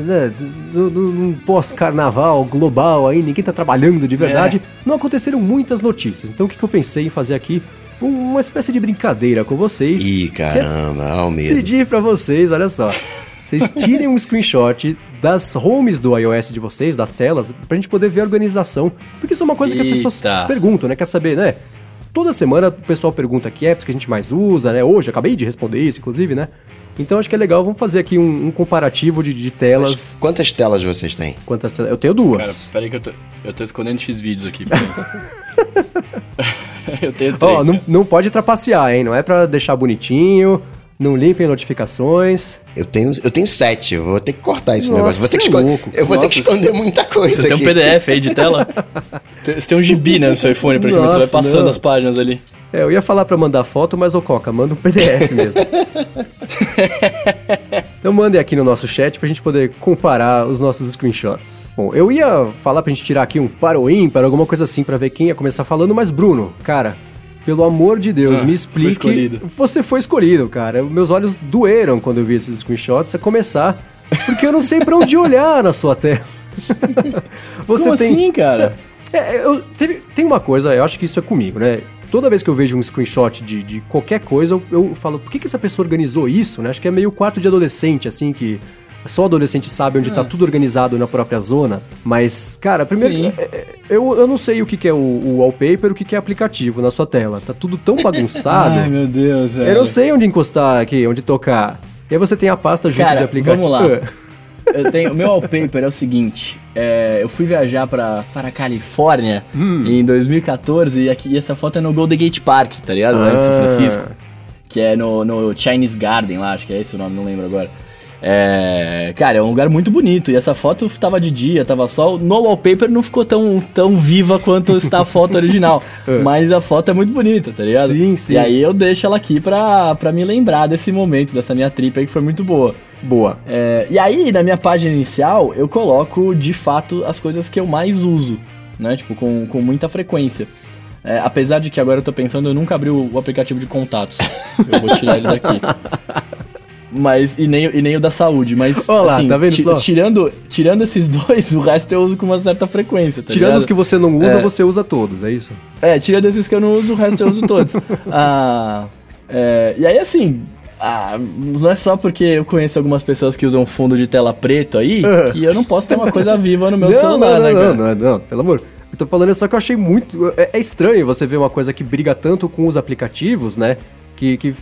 né, num- pós-carnaval global aí, ninguém tá trabalhando de verdade. Não aconteceram muitas notícias. Então o que, que eu pensei em fazer aqui? Um- Uma espécie de brincadeira com vocês. Ih, caramba, ó o medo. Pedir pra vocês, olha só. Vocês tirem um screenshot das homes do iOS de vocês, das telas, pra gente poder ver a organização. Porque isso é uma coisa que as pessoas Eita. perguntam, né? Quer saber, né? Toda semana o pessoal pergunta que apps que a gente mais usa, né? Hoje, acabei de responder isso, inclusive, né? Então acho que é legal, vamos fazer aqui um, um comparativo de, de telas. Mas quantas telas vocês têm? Quantas telas? Eu tenho Cara, duas. peraí que eu tô, eu tô escondendo X vídeos aqui. peraí. eu tenho três. Ó, não, cara. não pode trapacear, hein? Não é pra deixar bonitinho, não limpem notificações. Eu tenho, eu tenho sete, eu vou ter que cortar esse Nossa, negócio. Vou ter que é esconder, louco. eu vou ter que Nossa, esconder muita coisa Você tem um aqui. PDF aí de tela? Tem- Você tem um gibi, né, no seu iPhone, praticamente. Você vai Nossa, passando não. as páginas ali. É, eu ia falar pra mandar foto, mas ô Coca, manda um PDF mesmo. então mandem aqui no nosso chat pra gente poder comparar os nossos screenshots. Bom, eu ia falar pra gente tirar aqui um para ou ímpar, alguma coisa assim, pra ver quem ia começar falando, mas Bruno, cara, pelo amor de Deus, Ah, me explique. escolhido. Você foi escolhido, cara. Meus olhos doeram quando eu vi esses screenshots. A começar, porque eu não sei pra onde olhar na sua tela. Você Como tem assim, cara? é, eu, teve- tem uma coisa, eu acho que isso é comigo, né? Toda vez que eu vejo um screenshot de, de qualquer coisa, eu, eu falo, por que, que essa pessoa organizou isso, né? Acho que é meio quarto de adolescente, assim, que só adolescente sabe onde tá tudo organizado na própria zona. Mas, cara, primeiro, é- é- eu, eu não sei o que, que é o, o wallpaper, o que, que é aplicativo na sua tela. Tá tudo tão bagunçado. Ai, meu Deus, velho. eu não sei onde encostar aqui, onde tocar. E aí você tem a pasta junto Cara, de aplicativo. vamos lá. Ah. Eu tenho, o meu wallpaper é o seguinte: é, eu fui viajar pra, para a Califórnia Hum. em 2014 e, aqui, e essa foto é no Golden Gate Park, tá ligado? Lá em São Ah. Francisco. Que é no, no Chinese Garden lá, acho que é esse o nome, não lembro agora. É, cara, é um lugar muito bonito. E essa foto tava de dia, tava sol. No wallpaper não ficou tão, tão viva quanto está a foto original. Mas a foto é muito bonita, tá ligado? É. Sim, sim. E aí eu deixo ela aqui pra, pra me lembrar desse momento, dessa minha trip aí que foi muito boa. Boa. É, e aí, na minha página inicial, eu coloco de fato as coisas que eu mais uso, né? Tipo, com, com muita frequência. É, apesar de que agora eu tô pensando, eu nunca abri o, o aplicativo de contatos. Eu vou tirar ele daqui. Mas, e nem, e nem o da saúde, mas. Olha lá, assim, tá vendo só? tirando, tirando esses dois, o resto eu uso com uma certa frequência, tá Tirando ligado? os que você não usa, É. você usa todos, é isso? É, tirando esses que eu não uso, o resto eu uso todos. ah, é, e aí, assim, ah, não é só porque eu conheço algumas pessoas que usam fundo de tela preto aí que eu não posso ter uma coisa viva no meu não, celular, não, né, não, cara? não, não, não, pelo amor. Eu tô falando só que eu achei muito. É, é estranho você ver uma coisa que briga tanto com os aplicativos, né? Que, que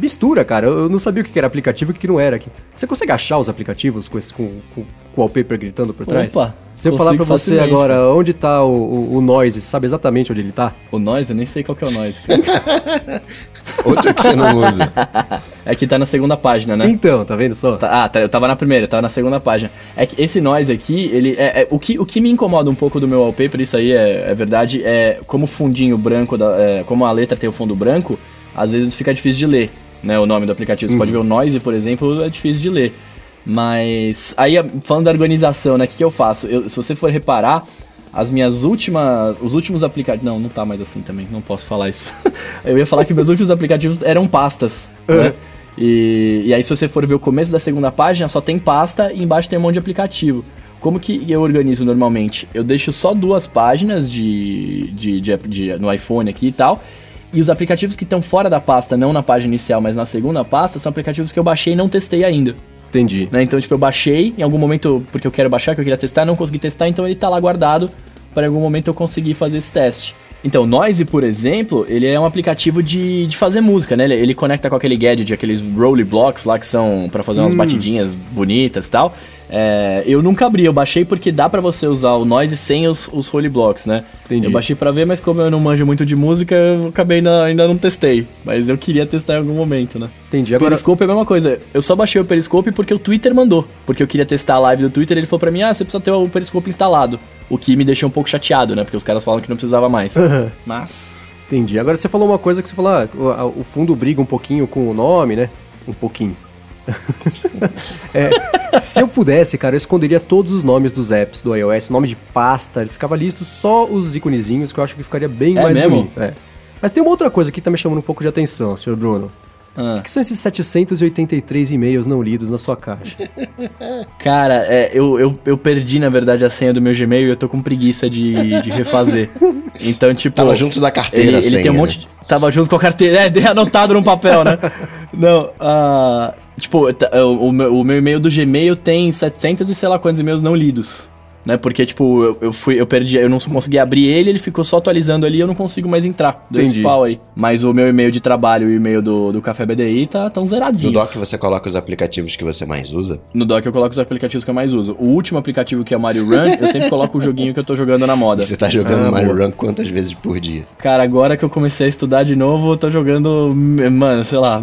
mistura, cara. Eu eu não sabia o que era aplicativo e o que não era aqui. Você consegue achar os aplicativos com, esse, com, com, com o wallpaper gritando por trás? Opa, Se eu falar pra você facilmente, agora cara. onde tá o, o, o Noise, sabe exatamente onde ele tá? O noise, eu nem sei qual que é o noise. Outro que você não usa. é que tá na segunda página, né? Então, tá vendo só? Tá- Ah, tá, eu tava na primeira, eu tava na segunda página. É que esse noise aqui, ele é, é- o, que, o que me incomoda um pouco do meu wallpaper, isso aí é, é verdade, é como o fundinho branco, da, é, como a letra tem o fundo branco, às vezes fica difícil de ler, né, o nome do aplicativo. Você pode ver o noise, por exemplo, é difícil de ler. Mas, aí, falando da organização, né, o que, que eu faço? Eu- se você for reparar, as minhas últimas, os últimos aplicativos, não, não tá mais assim também, não posso falar isso. eu ia falar que meus últimos aplicativos eram pastas, né? E, e aí, se você for ver o começo da segunda página, só tem pasta e embaixo tem um monte de aplicativo. Como que eu organizo normalmente? Eu deixo só duas páginas de, de, de, de- no iPhone aqui e tal. E os aplicativos que estão fora da pasta, não na página inicial, mas na segunda pasta, são aplicativos que eu baixei e não testei ainda. Entendi. Né? Então, tipo, eu baixei em algum momento porque eu quero baixar, que eu queria testar, não consegui testar, então ele tá lá guardado para em algum momento eu conseguir fazer esse teste. Então, Noise, por exemplo, ele é um aplicativo de, de fazer música, né? Ele, ele conecta com aquele gadget, aqueles Rolly Blocks lá que são para fazer umas batidinhas bonitas e tal. É, eu nunca abri, eu baixei porque dá pra você usar o Noise sem os, os Rolly Blocks, né? Entendi. Eu baixei pra ver, mas como eu não manjo muito de música, eu acabei ainda, ainda não testei. Mas eu queria testar em algum momento, né? Entendi. Agora, Periscope é a mesma coisa. Eu só baixei o Periscope porque o Twitter mandou. Porque eu queria testar a live do Twitter ele falou pra mim, ah, você precisa ter o Periscope instalado. O que me deixou um pouco chateado, né? Porque os caras falam que não precisava mais. Mas. Entendi. Agora você falou uma coisa que você falou, ah, o fundo briga um pouquinho com o nome, né? Um pouquinho. é, se eu pudesse, cara, eu esconderia todos os nomes dos apps do iOS, nome de pasta, ele ficava listo só os iconezinhos, que eu acho que ficaria bem É mais mesmo? bonito. É. Mas tem uma outra coisa que tá me chamando um pouco de atenção, senhor Bruno. Ah. O que são esses 783 e-mails não lidos na sua caixa? Cara, é, eu, eu, eu perdi, na verdade, a senha do meu Gmail e eu tô com preguiça de, de refazer. Então, tipo. Tava junto da carteira Ele, a ele senha, tem um né? monte de. Tava junto com a carteira. É, anotado num papel, né? Não, ah, Tipo, o, o meu e-mail do Gmail tem 700 e sei lá quantos e-mails não lidos. Né? Porque, tipo, eu, eu fui, eu perdi, eu não consegui abrir ele, ele ficou só atualizando ali e eu não consigo mais entrar. Deu esse Entendi. pau aí. Mas o meu e-mail de trabalho e o e-mail do, do Café BDI tá tão No zeradinhos. doc você coloca os aplicativos que você mais usa. No doc eu coloco os aplicativos que eu mais uso. O último aplicativo que é o Mario Run, eu sempre coloco o joguinho que eu tô jogando na moda. Você tá jogando Ah, Mario boa. Run quantas vezes por dia? Cara, agora que eu comecei a estudar de novo, eu tô jogando, mano, sei lá,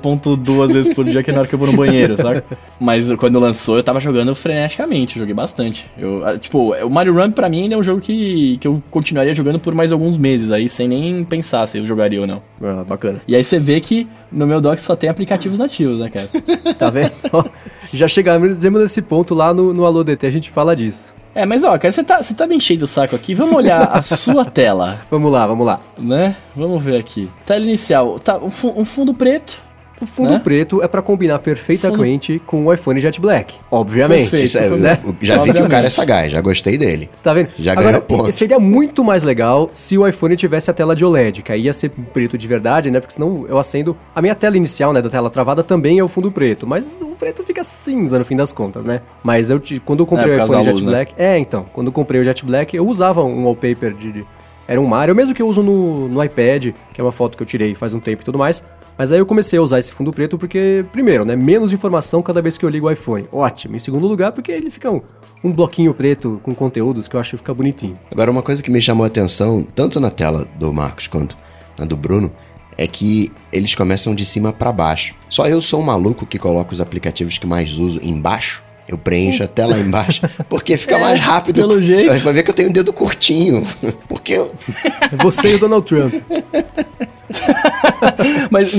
0.2 vezes por dia que é na hora que eu vou no banheiro, sabe? Mas quando lançou, eu tava jogando freneticamente, eu joguei bastante. Eu, tipo, o Mario Run pra mim ainda é um jogo que, que eu continuaria jogando por mais alguns meses aí, sem nem pensar se eu jogaria ou não. Ah, bacana. E aí você vê que no meu dock só tem aplicativos nativos, né, cara? Tá vendo? Já chegamos nesse ponto lá no, no Alô DT, a gente fala disso. É, mas ó, cara, você tá, você tá me enchendo o saco aqui. Vamos olhar a sua tela, Vamos lá, vamos lá. né? Vamos ver aqui. Tela inicial, tá um, um fundo preto. O fundo Né? preto é pra combinar perfeitamente com o iPhone Jet Black. Obviamente. Perfeito. É, né? eu já vi que o Obviamente. cara é sagaz, já gostei dele. Tá vendo? Já Agora, ganhou ponto. seria muito mais legal se o iPhone tivesse a tela de OLED, que aí ia ser preto de verdade, né? Porque senão eu acendo. A minha tela inicial, né, da tela travada também é o fundo preto, mas o preto fica cinza no fim das contas, né? Mas eu quando eu comprei É, o iPhone Jet luz, né? Black. É, então. Quando eu comprei o Jet Black, eu usava um wallpaper de. de- era um Mario, mesmo que eu uso no, no iPad, que é uma foto que eu tirei faz um tempo e tudo mais. Mas aí eu comecei a usar esse fundo preto porque, primeiro, né? Menos informação cada vez que eu ligo o iPhone. Ótimo. Em segundo lugar, porque ele fica um, um bloquinho preto com conteúdos que eu acho que fica bonitinho. Agora, uma coisa que me chamou a atenção, tanto na tela do Marcos quanto na do Bruno, é que eles começam de cima pra baixo. Só eu sou um maluco que coloca os aplicativos que mais uso embaixo. Eu preencho a tela embaixo, porque fica mais rápido. pelo jeito. Você vai ver que eu tenho o dedo curtinho. Porque eu, Você e o Donald Trump. Mas,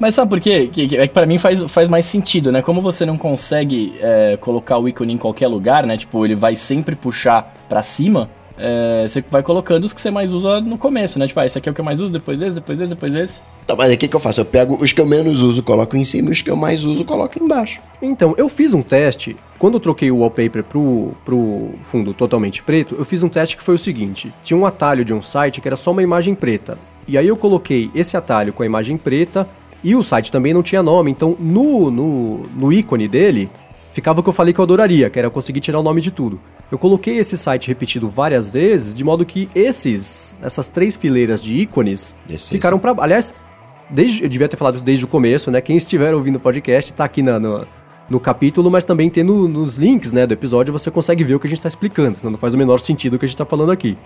mas sabe por quê? Que, que- é que pra mim faz, faz mais sentido, né? Como você não consegue é, colocar o ícone em qualquer lugar, né? Tipo, ele vai sempre puxar pra cima. é, você vai colocando os que você mais usa no começo, né? Tipo, ah, esse aqui é o que eu mais uso, depois esse, depois esse, depois esse. Tá, mas aí o que, que eu faço? Eu pego os que eu menos uso, coloco em cima, e os que eu mais uso, coloco embaixo. Então, eu fiz um teste. Quando eu troquei o wallpaper pro, pro fundo totalmente preto, eu fiz um teste que foi o seguinte: tinha um atalho de um site que era só uma imagem preta. E aí eu coloquei esse atalho com a imagem preta e o site também não tinha nome. Então, no, no, no ícone dele, ficava o que eu falei que eu adoraria, que era conseguir tirar o nome de tudo. Eu coloquei esse site repetido várias vezes, de modo que esses, essas três fileiras de ícones Descesse. ficaram para. Aliás, desde, eu devia ter falado isso desde o começo, né? Quem estiver ouvindo o podcast tá aqui na- no, no capítulo, mas também tem no- nos links né, do episódio, você consegue ver o que a gente está explicando, senão não faz o menor sentido o que a gente está falando aqui.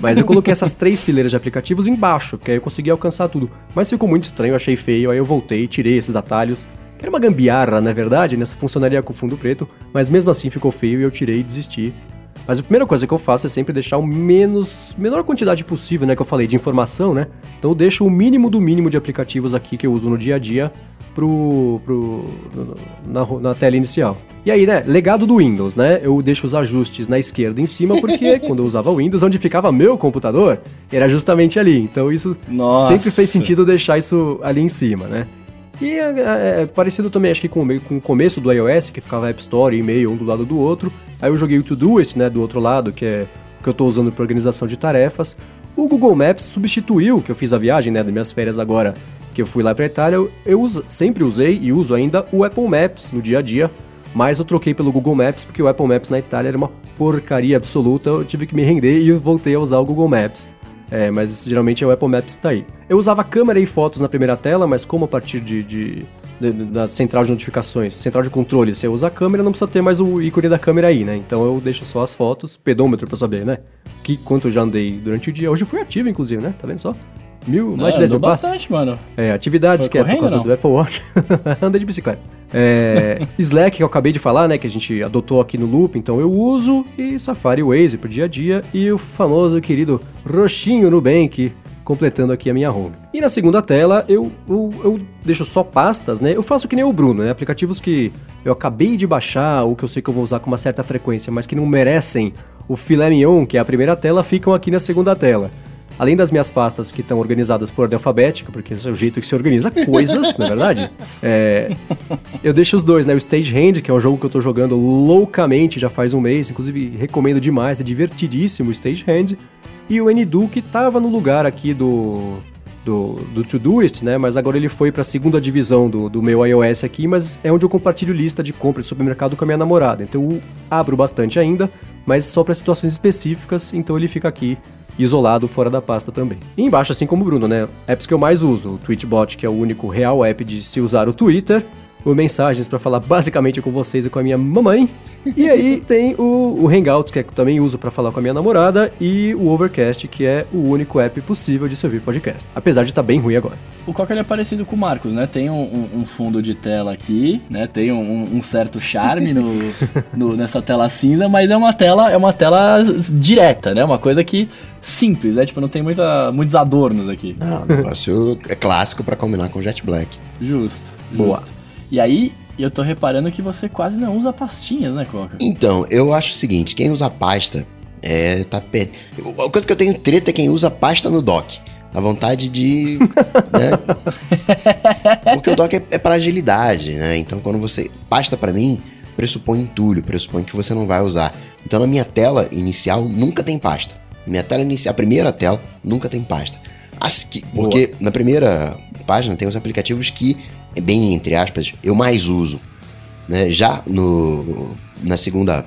Mas eu coloquei essas três fileiras de aplicativos embaixo, porque aí eu consegui alcançar tudo. Mas ficou muito estranho, achei feio, aí eu voltei, tirei esses atalhos. Era uma gambiarra, na verdade, né? Isso funcionaria com fundo preto, mas mesmo assim ficou feio e eu tirei e desisti. Mas a primeira coisa que eu faço é sempre deixar o menos, menor quantidade possível, né, que eu falei, de informação, né? Então eu deixo o mínimo do mínimo de aplicativos aqui que eu uso no dia a dia pro, pro na, na tela inicial. E aí, né, legado do Windows, né? Eu deixo os ajustes na esquerda em cima porque quando eu usava o Windows, onde ficava meu computador, era justamente ali. Então isso Nossa. sempre fez sentido deixar isso ali em cima, né? E é, é- parecido também, acho que com, com o começo do iOS, que ficava App Store e e-mail um do lado do outro. Aí eu joguei o Todoist, né, do outro lado, que é o que eu tô usando para organização de tarefas. O Google Maps substituiu, que eu fiz a viagem, né, das minhas férias agora, que eu fui lá pra Itália. Eu, eu uso- sempre usei e uso ainda o Apple Maps no dia a dia, mas eu troquei pelo Google Maps porque o Apple Maps na Itália era uma porcaria absoluta. Eu tive que me render e voltei a usar o Google Maps. É, mas geralmente é o Apple Maps que tá aí. Eu usava câmera e fotos na primeira tela, mas como a partir de, de- de- da central de notificações, central de controle, você usa a câmera, não precisa ter mais o ícone da câmera aí, né? Então eu deixo só as fotos, pedômetro pra saber, né? Que quanto eu já andei durante o dia. Hoje eu fui ativo, inclusive, né? Tá vendo só? Mil, mais de 10 andou mil passos. bastante, mano. É, atividades Foi que é por causa não? do Apple Watch. Anda de bicicleta. É, Slack, que eu acabei de falar, né? Que a gente adotou aqui no Loop, então eu uso. E Safari Waze pro dia a dia. E o famoso querido Roxinho Nubank, completando aqui a minha home. E na segunda tela eu, eu, eu, deixo só pastas, né? Eu faço que nem o Bruno, né? Aplicativos que eu acabei de baixar ou que eu sei que eu vou usar com uma certa frequência, mas que não merecem o filé mignon, que é a primeira tela, ficam aqui na segunda tela. Além das minhas pastas que estão organizadas por ordem alfabética, porque esse é o jeito que se organiza coisas, na é verdade, é, eu deixo os dois, né? O Stage Hand, que é um jogo que eu tô jogando loucamente já faz um mês, inclusive recomendo demais, é divertidíssimo o Stage Hand. E o Ndu, que tava no lugar aqui do, do, do Todoist, né? Mas agora ele foi para a segunda divisão do, do meu iOS aqui, mas é onde eu compartilho lista de compra de supermercado com a minha namorada. Então eu abro bastante ainda, mas só para situações específicas, então ele fica aqui isolado fora da pasta também. E embaixo, assim como o Bruno, né? Apps que eu mais uso, o Tweetbot, que é o único real app de se usar o Twitter, o Mensagens para falar basicamente com vocês e com a minha mamãe. E aí tem o, o Hangouts, que eu também uso para falar com a minha namorada, e o Overcast, que é o único app possível de se ouvir podcast. Apesar de estar tá bem ruim agora. O Coca é parecido com o Marcos, né? Tem um, um, fundo de tela aqui, né? Tem um, um certo charme no, no, nessa tela cinza, mas é uma tela, é uma tela direta, né? Uma coisa que simples, né? Tipo, não tem muita, muitos adornos aqui. Não, o negócio é clássico para combinar com Jet Black. Justo. Boa. E aí, eu tô reparando que você quase não usa pastinhas, né, Coca? Então, eu acho o seguinte, quem usa pasta é. tá per... A coisa que eu tenho treta é quem usa pasta no dock. A vontade de. né? Porque o dock é, é para agilidade, né? Então quando você. Pasta para mim pressupõe entulho, pressupõe que você não vai usar. Então na minha tela inicial nunca tem pasta. Minha tela inicial, a primeira tela, nunca tem pasta. Assim, porque Boa. na primeira página tem os aplicativos que bem entre aspas, eu mais uso. Né? Já no, na segunda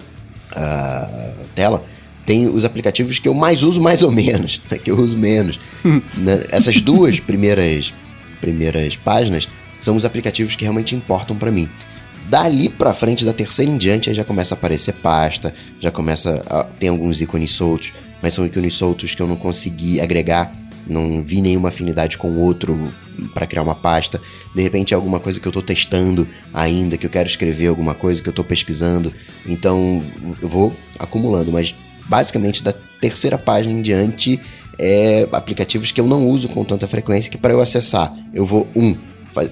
uh, tela, tem os aplicativos que eu mais uso mais ou menos, né? que eu uso menos. né? Essas duas primeiras, primeiras páginas são os aplicativos que realmente importam para mim. Dali para frente, da terceira em diante, aí já começa a aparecer pasta, já começa a, tem alguns ícones soltos, mas são ícones soltos que eu não consegui agregar não vi nenhuma afinidade com outro para criar uma pasta. De repente é alguma coisa que eu estou testando ainda, que eu quero escrever alguma coisa que eu estou pesquisando. Então eu vou acumulando, mas basicamente da terceira página em diante é aplicativos que eu não uso com tanta frequência que para eu acessar eu vou um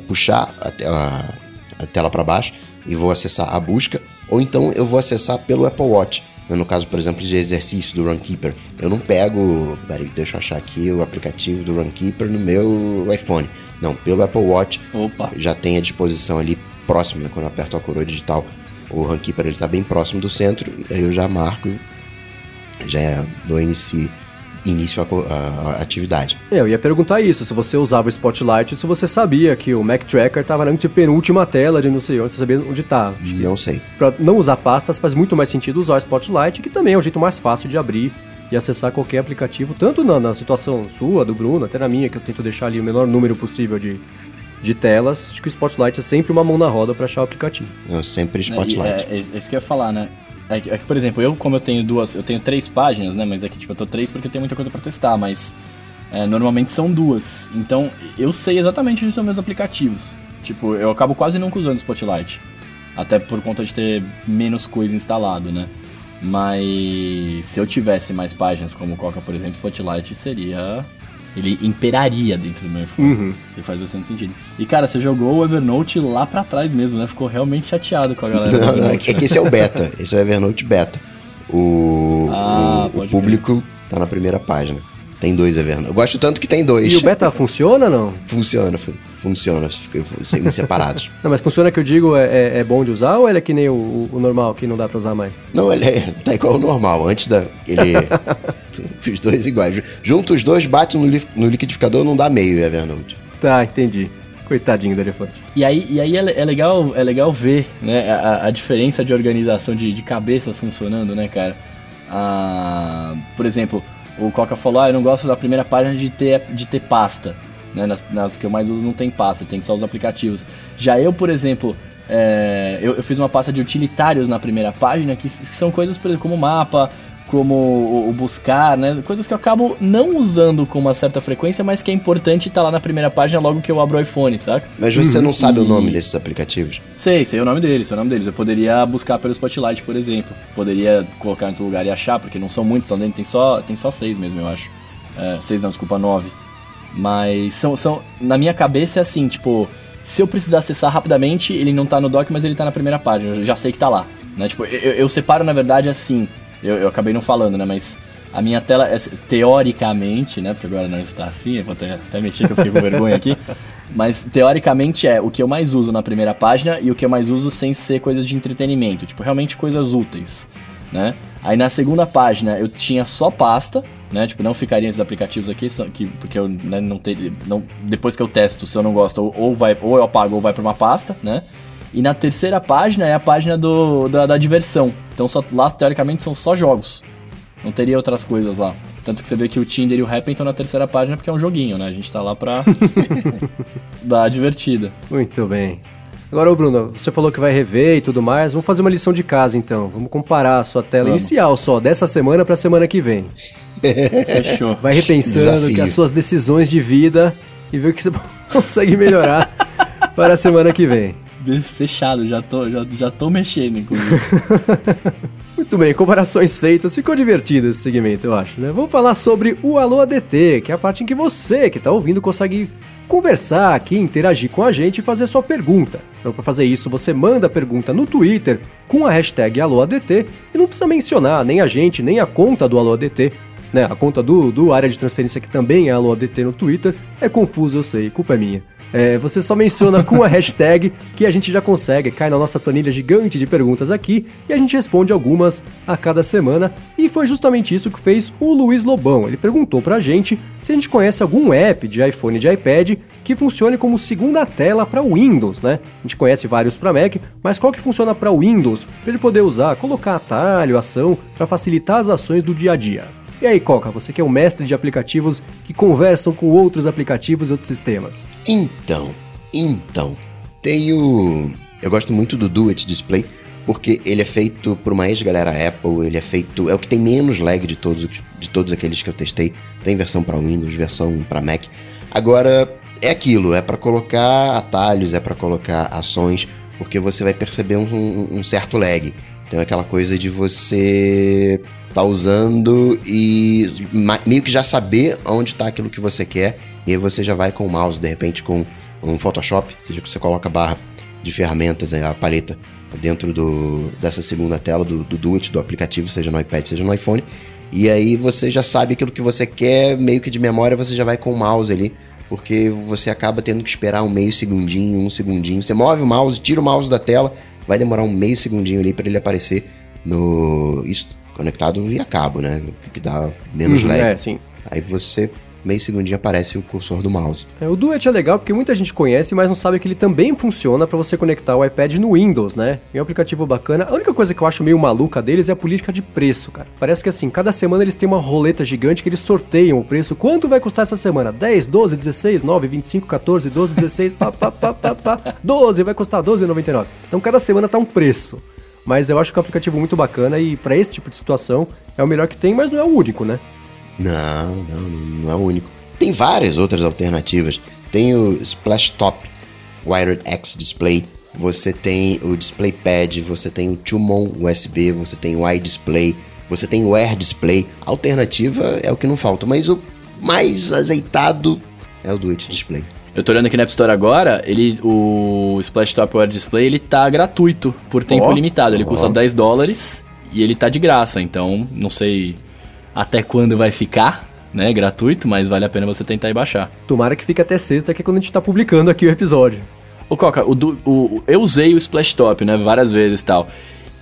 puxar a a tela para baixo e vou acessar a busca ou então eu vou acessar pelo Apple Watch no caso, por exemplo, de exercício do Runkeeper, eu não pego. Peraí, deixa eu achar aqui o aplicativo do Runkeeper no meu iPhone. Não, pelo Apple Watch. Opa. Já tem à disposição ali próximo, né, quando eu aperto a coroa digital. O Runkeeper ele tá bem próximo do centro, aí eu já marco, já dou inicio início à, atividade. É, eu ia perguntar isso, se você usava o Spotlight, se você sabia que o Mac Tracker estava na penúltima tela de não sei onde, você sabia onde está. Não sei. Para não usar pastas faz muito mais sentido usar o Spotlight, que também é o jeito mais fácil de abrir e acessar qualquer aplicativo, tanto na, na situação sua, do Bruno, até na minha, que eu tento deixar ali o menor número possível de, de telas, acho que o Spotlight é sempre uma mão na roda para achar o aplicativo. Eu sempre Spotlight. É, é, é, isso que eu ia falar, né? É que, é que, por exemplo, eu, como eu tenho duas, eu tenho três páginas, né? Mas é que, tipo, eu tô três porque eu tenho muita coisa para testar, mas é, normalmente são duas. Então, eu sei exatamente onde estão meus aplicativos. Tipo, eu acabo quase nunca usando Spotlight. Até por conta de ter menos coisa instalado, né? Mas se eu tivesse mais páginas como Coca, por exemplo, Spotlight seria ele imperaria dentro do meu iPhone. Uhum. E faz bastante sentido. E cara, você jogou o Evernote lá pra trás mesmo, né? Ficou realmente chateado com a galera. Não, não, é que esse é o beta. Esse é o Evernote beta. O, ah, o, o público crer. tá na primeira página. Tem dois Evernote. Eu gosto tanto que tem dois. E o beta funciona ou não? Funciona, funciona, ficam separados. não, mas funciona que eu digo é, é, é, bom de usar ou ele é que nem o, o, normal, que não dá pra usar mais? Não, ele é, tá igual ao normal. Antes da. Ele. os dois iguais. Junta os dois, bate no, no liquidificador, não dá meio Evernote. Tá, entendi. Coitadinho do elefante. E aí, e aí é, é legal, é legal ver né, a, a diferença de organização de, de cabeças funcionando, né, cara? Ah, por exemplo, o Coca falou, ah, eu não gosto da primeira página de ter, de ter pasta. Né? Nas, nas que eu mais uso não tem pasta, tem só os aplicativos. Já eu, por exemplo, é, eu, eu, fiz uma pasta de utilitários na primeira página, que, que são coisas por exemplo, como mapa, como o, o, buscar, né? Coisas que eu acabo não usando com uma certa frequência, mas que é importante estar tá lá na primeira página logo que eu abro o iPhone, saca? Mas você não sabe e... o nome desses aplicativos? Sei, sei o nome deles, sei o nome deles. Eu poderia buscar pelo Spotlight, por exemplo. Poderia colocar em outro lugar e achar, porque não são muitos, então tem só, tem só seis mesmo, eu acho. É, seis não, desculpa, nove. Mas são, são. Na minha cabeça é assim, tipo, se eu precisar acessar rapidamente, ele não tá no dock, mas ele tá na primeira página. Eu já sei que tá lá. Né? Tipo, eu, eu separo, na verdade, assim. Eu, eu acabei não falando, né? Mas a minha tela, é, teoricamente, né? Porque agora não está assim, eu vou até, até mexer que eu fiquei com vergonha aqui. Mas teoricamente é o que eu mais uso na primeira página e o que eu mais uso sem ser coisas de entretenimento, tipo, realmente coisas úteis, né? Aí na segunda página eu tinha só pasta, né? Tipo, não ficariam esses aplicativos aqui, que, porque eu né, não teria. Não, depois que eu testo, se eu não gosto, ou, ou, vai, ou eu apago ou vai para uma pasta, né? E na terceira página é a página do, da, da diversão. Então só, lá, teoricamente, são só jogos. Não teria outras coisas lá. Tanto que você vê que o Tinder e o Happn estão na terceira página porque é um joguinho, né? A gente tá lá pra dar a divertida. Muito bem. Agora, Bruno, você falou que vai rever e tudo mais. Vamos fazer uma lição de casa, então. Vamos comparar a sua tela Vamos. inicial só, dessa semana pra semana que vem. Fechou. Vai repensando que as suas decisões de vida e ver o que você consegue melhorar para a semana que vem. Fechado, já tô, já, já tô mexendo, inclusive. Muito bem, comparações feitas. Ficou divertido esse segmento, eu acho, né? Vamos falar sobre o Alô ADT, que é a parte em que você que está ouvindo consegue conversar aqui, interagir com a gente e fazer sua pergunta. Então, para fazer isso, você manda a pergunta no Twitter com a hashtag AlôADT e não precisa mencionar nem a gente, nem a conta do AlôADT. Né? A conta do, do área de transferência que também é AlôADT no Twitter. É confuso, eu sei, culpa é minha. É, você só menciona com a hashtag que a gente já consegue, cai na nossa planilha gigante de perguntas aqui e a gente responde algumas a cada semana. E foi justamente isso que fez o Luiz Lobão. Ele perguntou pra gente se a gente conhece algum app de iPhone e de iPad que funcione como segunda tela para Windows, né? A gente conhece vários para Mac, mas qual que funciona para Windows, para ele poder usar, colocar atalho, ação, para facilitar as ações do dia a dia. E aí, Coca, você que é um mestre de aplicativos que conversam com outros aplicativos e outros sistemas. Então, então, tem o... Eu gosto muito do Do It Display, porque ele é feito por uma ex-galera Apple, ele é feito... É o que tem menos lag de todos, de todos aqueles que eu testei. Tem versão para Windows, versão para Mac. Agora, é aquilo, é para colocar atalhos, é para colocar ações, porque você vai perceber um, um certo lag. Então é aquela coisa de você tá usando e meio que já saber onde está aquilo que você quer. E aí você já vai com o mouse, de repente com um Photoshop, seja que você coloca a barra de ferramentas, né, a paleta dentro do, dessa segunda tela do, do Duet, do aplicativo, seja no iPad, seja no iPhone. E aí você já sabe aquilo que você quer, meio que de memória você já vai com o mouse ali, porque você acaba tendo que esperar um meio segundinho, um segundinho. Você move o mouse, tira o mouse da tela, vai demorar um meio segundinho ali para ele aparecer no. Isso conectado via cabo, né? Que dá menos uhum, lag. É, sim. Aí você meio segundinho aparece o cursor do mouse. É, o Duet é legal porque muita gente conhece, mas não sabe que ele também funciona para você conectar o iPad no Windows, né? É um aplicativo bacana. A única coisa que eu acho meio maluca deles é a política de preço, cara. Parece que assim, cada semana eles têm uma roleta gigante que eles sorteiam o preço. Quanto vai custar essa semana? 10, 12, 16, 9, 25, 14, 12, 16, pá, pá, pá, pá, pá. 12, vai custar 12,99. Então cada semana tá um preço. Mas eu acho que é um aplicativo muito bacana e para esse tipo de situação é o melhor que tem, mas não é o único, né? Não, não, não é o único. Tem várias outras alternativas. Tem o Splash Top Wired X Display, você tem o Display Pad, você tem o Tumon USB, você tem o iDisplay, você tem o Air Display. Alternativa é o que não falta, mas o mais azeitado é o Duet Display. Eu tô olhando aqui na App Store agora, ele, o Splash Top Wire Display, ele tá gratuito por tempo oh, limitado. Ele oh. custa 10 dólares e ele tá de graça, então não sei até quando vai ficar, né, gratuito, mas vale a pena você tentar e baixar. Tomara que fique até sexta, que é quando a gente tá publicando aqui o episódio. Ô Coca, o, o, eu usei o Splash Top, né, várias vezes e tal,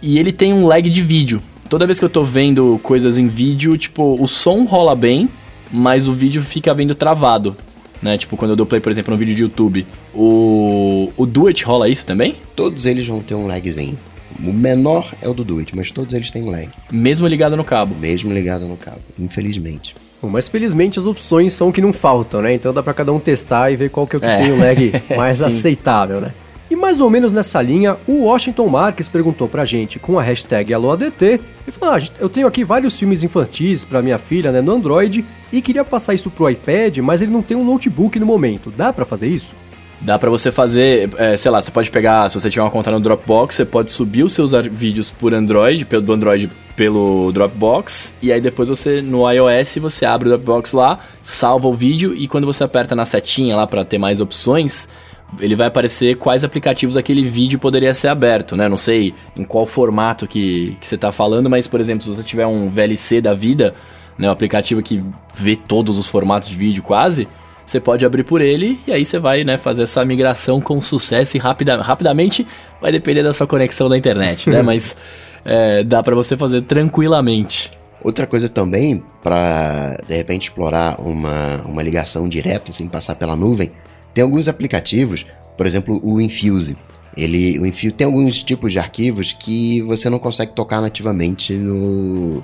e ele tem um lag de vídeo. Toda vez que eu tô vendo coisas em vídeo, tipo, o som rola bem, mas o vídeo fica vendo travado né? Tipo, quando eu dou play, por exemplo, no vídeo de YouTube, o, o Duet rola isso também? Todos eles vão ter um lagzinho. O menor é o do Duet, mas todos eles têm um lag. Mesmo ligado no cabo? Mesmo ligado no cabo, infelizmente. Bom, mas felizmente as opções são que não faltam, né? Então dá para cada um testar e ver qual que é o que é. tem o lag mais aceitável, né? E mais ou menos nessa linha, o Washington Marques perguntou pra gente com a hashtag AloADT e falou: ah, eu tenho aqui vários filmes infantis pra minha filha né, no Android e queria passar isso pro iPad, mas ele não tem um notebook no momento. Dá para fazer isso? Dá pra você fazer, é, sei lá, você pode pegar, se você tiver uma conta no Dropbox, você pode subir os seus vídeos por Android, pelo do Android pelo Dropbox, e aí depois você no iOS você abre o Dropbox lá, salva o vídeo e quando você aperta na setinha lá pra ter mais opções, ele vai aparecer quais aplicativos aquele vídeo poderia ser aberto, né? Não sei em qual formato que, que você tá falando, mas por exemplo, se você tiver um VLC da vida, né, um aplicativo que vê todos os formatos de vídeo quase, você pode abrir por ele e aí você vai né, fazer essa migração com sucesso e rapida, rapidamente vai depender da sua conexão da internet, né? Mas é, dá pra você fazer tranquilamente. Outra coisa também, para de repente explorar uma, uma ligação direta sem passar pela nuvem, tem alguns aplicativos, por exemplo, o Infuse. Ele, o Infuse tem alguns tipos de arquivos que você não consegue tocar nativamente no,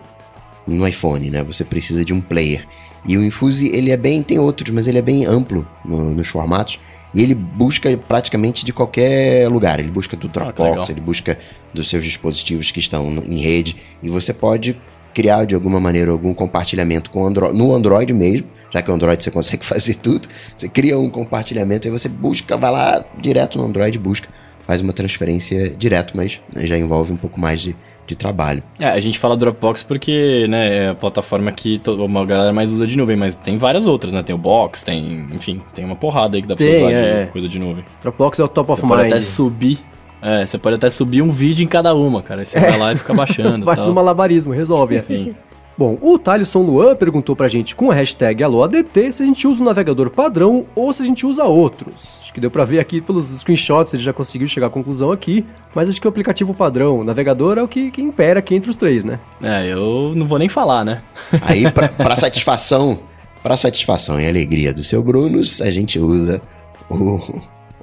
no iPhone, né? Você precisa de um player. E o Infuse, ele é bem, tem outros, mas ele é bem amplo no- nos formatos. E ele busca praticamente de qualquer lugar. Ele busca do legal. Dropbox, ele busca dos seus dispositivos que estão em rede. E você pode criar de alguma maneira algum compartilhamento com Andro no Android mesmo, já que o Android você consegue fazer tudo. Você cria um compartilhamento e você busca, vai lá direto no Android, busca, faz uma transferência direto, mas né, já envolve um pouco mais de, de trabalho. É, a gente fala Dropbox porque né, é a plataforma que uma galera mais usa de nuvem, mas tem várias outras, né? Tem o Box, tem, enfim, tem uma porrada aí que dá pra você Tem, usar é. de coisa de nuvem. Dropbox é o top of Você pode mind. até subir. É, você pode até subir um vídeo em cada uma, cara. Aí você vai lá e fica baixando. Faz tal. um malabarismo, resolve. Enfim. Bom, o Thalisson Luan perguntou pra gente com a hashtag AlôADT se a gente usa o navegador padrão ou se a gente usa outros. Acho que deu pra ver aqui pelos screenshots, ele já conseguiu chegar à conclusão aqui, mas acho que o aplicativo padrão, o navegador, é o que, que impera aqui entre os três, né? É, eu não vou nem falar, né? Aí, pra, pra satisfação, pra satisfação e alegria do seu Brunos, a gente usa o,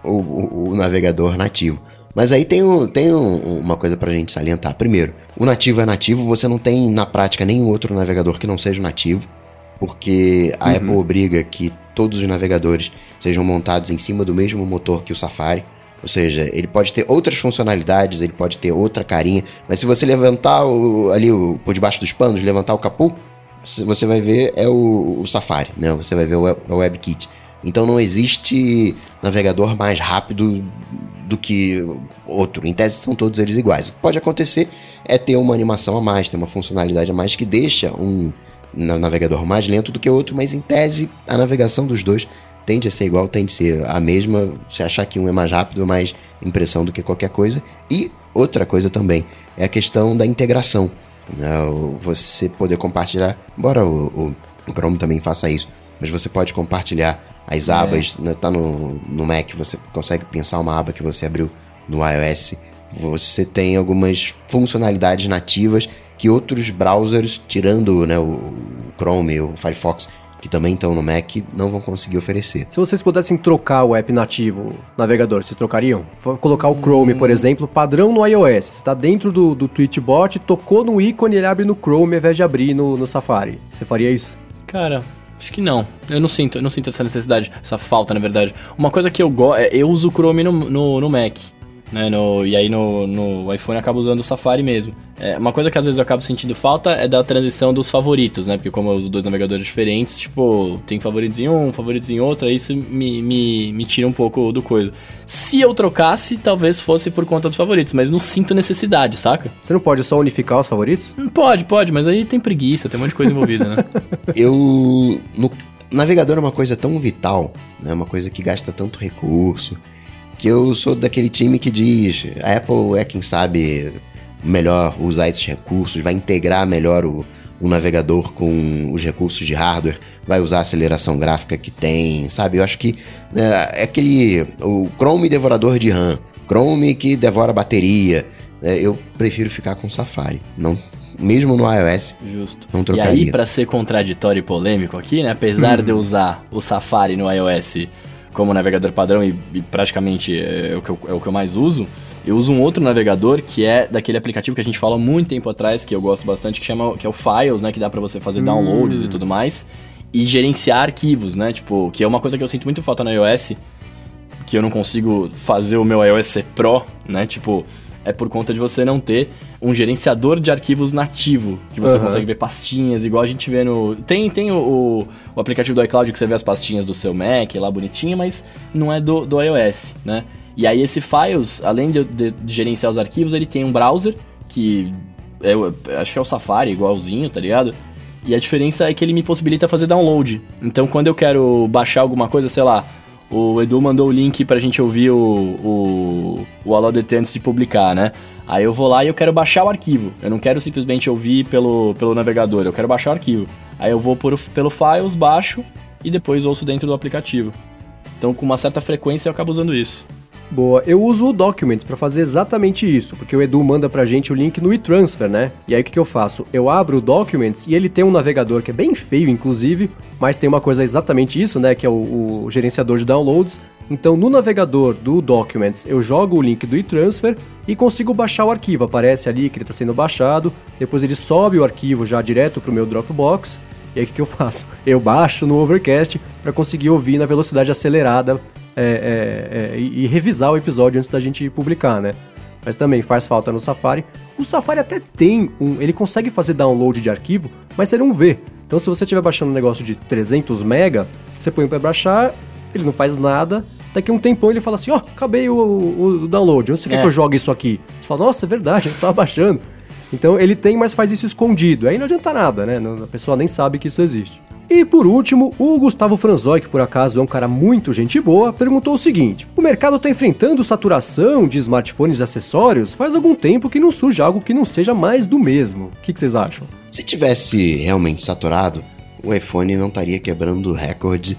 o, o- o navegador nativo. Mas aí tem, um, tem um- uma coisa pra gente salientar. Primeiro, o nativo é nativo, você não tem na prática nenhum outro navegador que não seja o nativo, porque a Apple obriga que todos os navegadores sejam montados em cima do mesmo motor que o Safari. Ou seja, ele pode ter outras funcionalidades, ele pode ter outra carinha, mas se você levantar o- ali o, por debaixo dos panos, levantar o capu, se- você vai ver é o, o Safari, né? Você vai ver o, o WebKit. Então não existe navegador mais rápido do que outro. Em tese são todos eles iguais. O que pode acontecer é ter uma animação a mais, ter uma funcionalidade a mais que deixa um na- navegador mais lento do que outro, mas em tese a navegação dos dois tende a ser igual, tende a ser a mesma. Se achar que um é mais rápido, é mais impressão do que qualquer coisa. E outra coisa também é a questão da integração. né? Você poder compartilhar, embora o- o Chrome também faça isso, mas você pode compartilhar as abas, né? tá no, no Mac, você consegue pensar uma aba que você abriu no iOS. Você tem algumas funcionalidades nativas que outros browsers, tirando né, o, Chrome e o Firefox, que também estão no Mac, não vão conseguir oferecer. Se vocês pudessem trocar o app nativo navegador, vocês trocariam? Colocar o Chrome, por exemplo, padrão no iOS. Você está dentro do, do Tweetbot, tocou no ícone, ele abre no Chrome ao invés de abrir no, no Safari. Você faria isso? Cara, acho que não. Eu não sinto, eu não sinto essa necessidade, essa falta, na verdade. Uma coisa que eu gosto, eu uso o Chrome no, no, no Mac. Né, no, e aí no, no iPhone eu acabo usando o Safari mesmo. É, uma coisa que às vezes eu acabo sentindo falta é da transição dos favoritos, né? Porque como eu uso dois navegadores diferentes, tipo, tem favoritos em um, favoritos em outro, aí isso me, me, me tira um pouco do coisa. Se eu trocasse, talvez fosse por conta dos favoritos, mas não sinto necessidade, saca? Você não pode só unificar os favoritos? Hum, Pode, pode, mas aí tem preguiça, tem um monte de coisa envolvida, né? Eu. No, navegador é uma coisa tão vital, né? Uma coisa que gasta tanto recurso. Que eu sou daquele time que diz: a Apple é quem sabe melhor usar esses recursos, vai integrar melhor o, o navegador com os recursos de hardware, vai usar a aceleração gráfica que tem, sabe? Eu acho que né, é aquele. O Chrome devorador de RAM, Chrome que devora bateria. né, eu prefiro ficar com o Safari. Não, mesmo no iOS, Justo. Não e trocaria. aí, pra ser contraditório e polêmico aqui, né? Apesar de eu usar o Safari no iOS como navegador padrão e, e praticamente é o, que eu, é o que eu mais uso, eu uso um outro navegador que é daquele aplicativo que a gente fala há muito tempo atrás, que eu gosto bastante, que chama que é o Files, né? Que dá pra você fazer downloads e tudo mais. E gerenciar arquivos, né? Tipo, que é uma coisa que eu sinto muito falta no iOS, que eu não consigo fazer o meu iOS ser Pro, né? Tipo, é por conta de você não ter um gerenciador de arquivos nativo, que você Aham. consegue ver pastinhas, igual a gente vê no. Tem, tem o, o, aplicativo do iCloud que você vê as pastinhas do seu Mac lá bonitinho, mas não é do, do iOS, né? E aí esse Files, além de, de- de gerenciar os arquivos, ele tem um browser que é, acho que é o Safari, igualzinho, tá ligado? E a diferença é que ele me possibilita fazer download. Então quando eu quero baixar alguma coisa, sei lá, o Edu mandou o link pra gente ouvir o, o, o Alô DT antes de publicar, né? Aí eu vou lá e eu quero baixar o arquivo. Eu não quero simplesmente ouvir pelo, pelo navegador, eu quero baixar o arquivo. Aí eu vou por, pelo Files, baixo e depois ouço dentro do aplicativo. Então com uma certa frequência eu acabo usando isso. Boa, eu uso o Documents pra fazer exatamente isso, porque o Edu manda pra gente o link no e-transfer, né? E aí o que, eu faço? Eu abro o Documents e ele tem um navegador que é bem feio, inclusive, mas tem uma coisa exatamente isso, né? Que é o, o gerenciador de downloads. Então no navegador do Documents eu jogo o link do e-transfer e consigo baixar o arquivo. Aparece ali que ele está sendo baixado, depois ele sobe o arquivo já direto pro meu Dropbox. E aí o que eu faço? Eu baixo no Overcast para conseguir ouvir na velocidade acelerada é, é, é, e, revisar o episódio antes da gente publicar, né? Mas também faz falta no Safari. O Safari até tem um. Ele consegue fazer download de arquivo, mas você não vê. Então, se você estiver baixando um negócio de 300 mega, você põe para baixar, ele não faz nada. Daqui a um tempão ele fala assim: Ó, acabei o, o- o download. Onde você quer É. que eu jogue isso aqui? Você fala: Nossa, é verdade, eu tava baixando. Então ele tem, mas faz isso escondido. Aí não adianta nada, né? A pessoa nem sabe que isso existe. E por último, o Gustavo Franzoi, que por acaso é um cara muito gente boa, perguntou o seguinte: O mercado está enfrentando saturação de smartphones e acessórios? Faz algum tempo que não surge algo que não seja mais do mesmo. O que, que vocês acham? Se tivesse realmente saturado, o iPhone não estaria quebrando recorde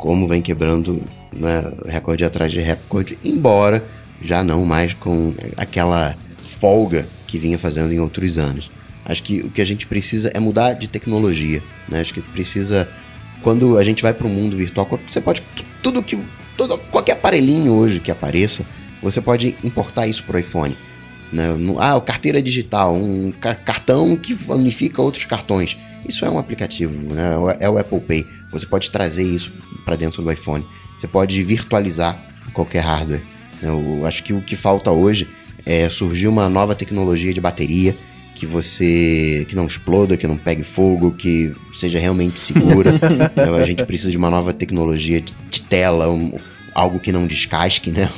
como vem quebrando né, recorde atrás de recorde, embora já não mais com aquela folga que vinha fazendo em outros anos. Acho que o que a gente precisa é mudar de tecnologia. Né? Acho que precisa. Quando a gente vai para o mundo virtual, você pode. tu- Tudo que. Qualquer aparelhinho hoje que apareça, você pode importar isso para o iPhone. Né? Ah, carteira digital, um ca- cartão que unifica outros cartões. Isso é um aplicativo, né? é o Apple Pay. Você pode trazer isso para dentro do iPhone. Você pode virtualizar qualquer hardware. Eu acho que o que falta hoje é surgir uma nova tecnologia de bateria que você que não exploda, que não pegue fogo, que seja realmente segura. Então, a gente precisa de uma nova tecnologia de, de tela, um- algo que não descasque, né?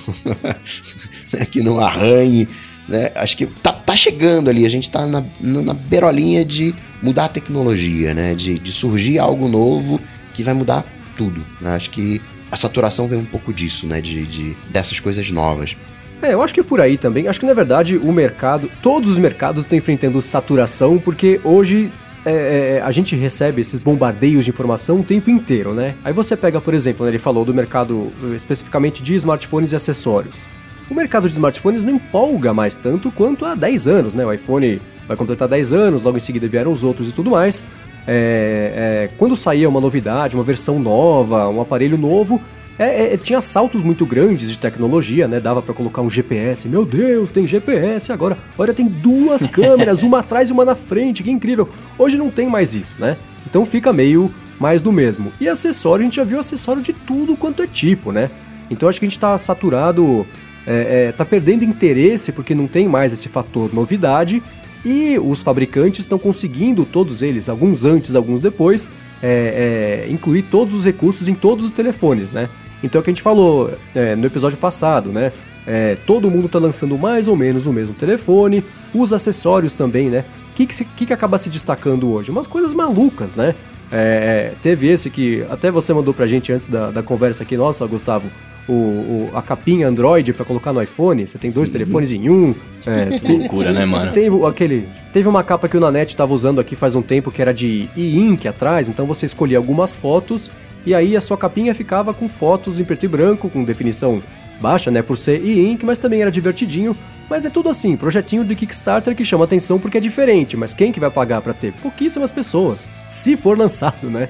que não arranhe. Né? Acho que tá, tá chegando ali, a gente tá na, na, na beirolinha de mudar a tecnologia, né? De, de surgir algo novo que vai mudar tudo. né? Acho que a saturação vem um pouco disso, né? De, de- dessas coisas novas. É, eu acho que é por aí também. Acho que na verdade o mercado, todos os mercados estão enfrentando saturação, porque hoje é, é, a gente recebe esses bombardeios de informação o tempo inteiro, né? Aí você pega, por exemplo, né, ele falou do mercado eh, especificamente de smartphones e acessórios. O mercado de smartphones não empolga mais tanto quanto há 10 anos, né? O iPhone vai completar 10 anos, logo em seguida vieram os outros e tudo mais. É, é, quando saía uma novidade, uma versão nova, um aparelho novo, é, é, tinha saltos muito grandes de tecnologia, né? Dava pra colocar um GPS. Meu Deus, tem GPS agora. Olha, tem duas câmeras, uma atrás e uma na frente, que incrível. Hoje não tem mais isso, né? Então fica meio mais do mesmo. E acessório, a gente já viu acessório de tudo quanto é tipo, né? Então acho que a gente tá saturado, é, é, tá perdendo interesse porque não tem mais esse fator novidade. E os fabricantes estão conseguindo, todos eles, alguns antes, alguns depois, é, é, incluir todos os recursos em todos os telefones, né? Então é o que a gente falou é, no episódio passado, né? É, todo mundo está lançando mais ou menos o mesmo telefone, os acessórios também, né? O que, que, que, acaba se destacando hoje? Umas coisas malucas, né? É, teve esse que até você mandou pra gente antes da, da conversa aqui, nossa, Gustavo, o, o- a capinha Android para colocar no iPhone, você tem dois telefones em um. É, tem- Loucura, né, mano? Teve aquele. Teve uma capa que o Nanete estava usando aqui faz um tempo que era de e-ink atrás, então você escolhia algumas fotos e aí a sua capinha ficava com fotos em preto e branco, com definição baixa, né, por ser e-ink, mas também era divertidinho. Mas é tudo assim, projetinho de Kickstarter que chama atenção porque é diferente, mas quem que vai pagar para ter? Pouquíssimas pessoas, se for lançado, né?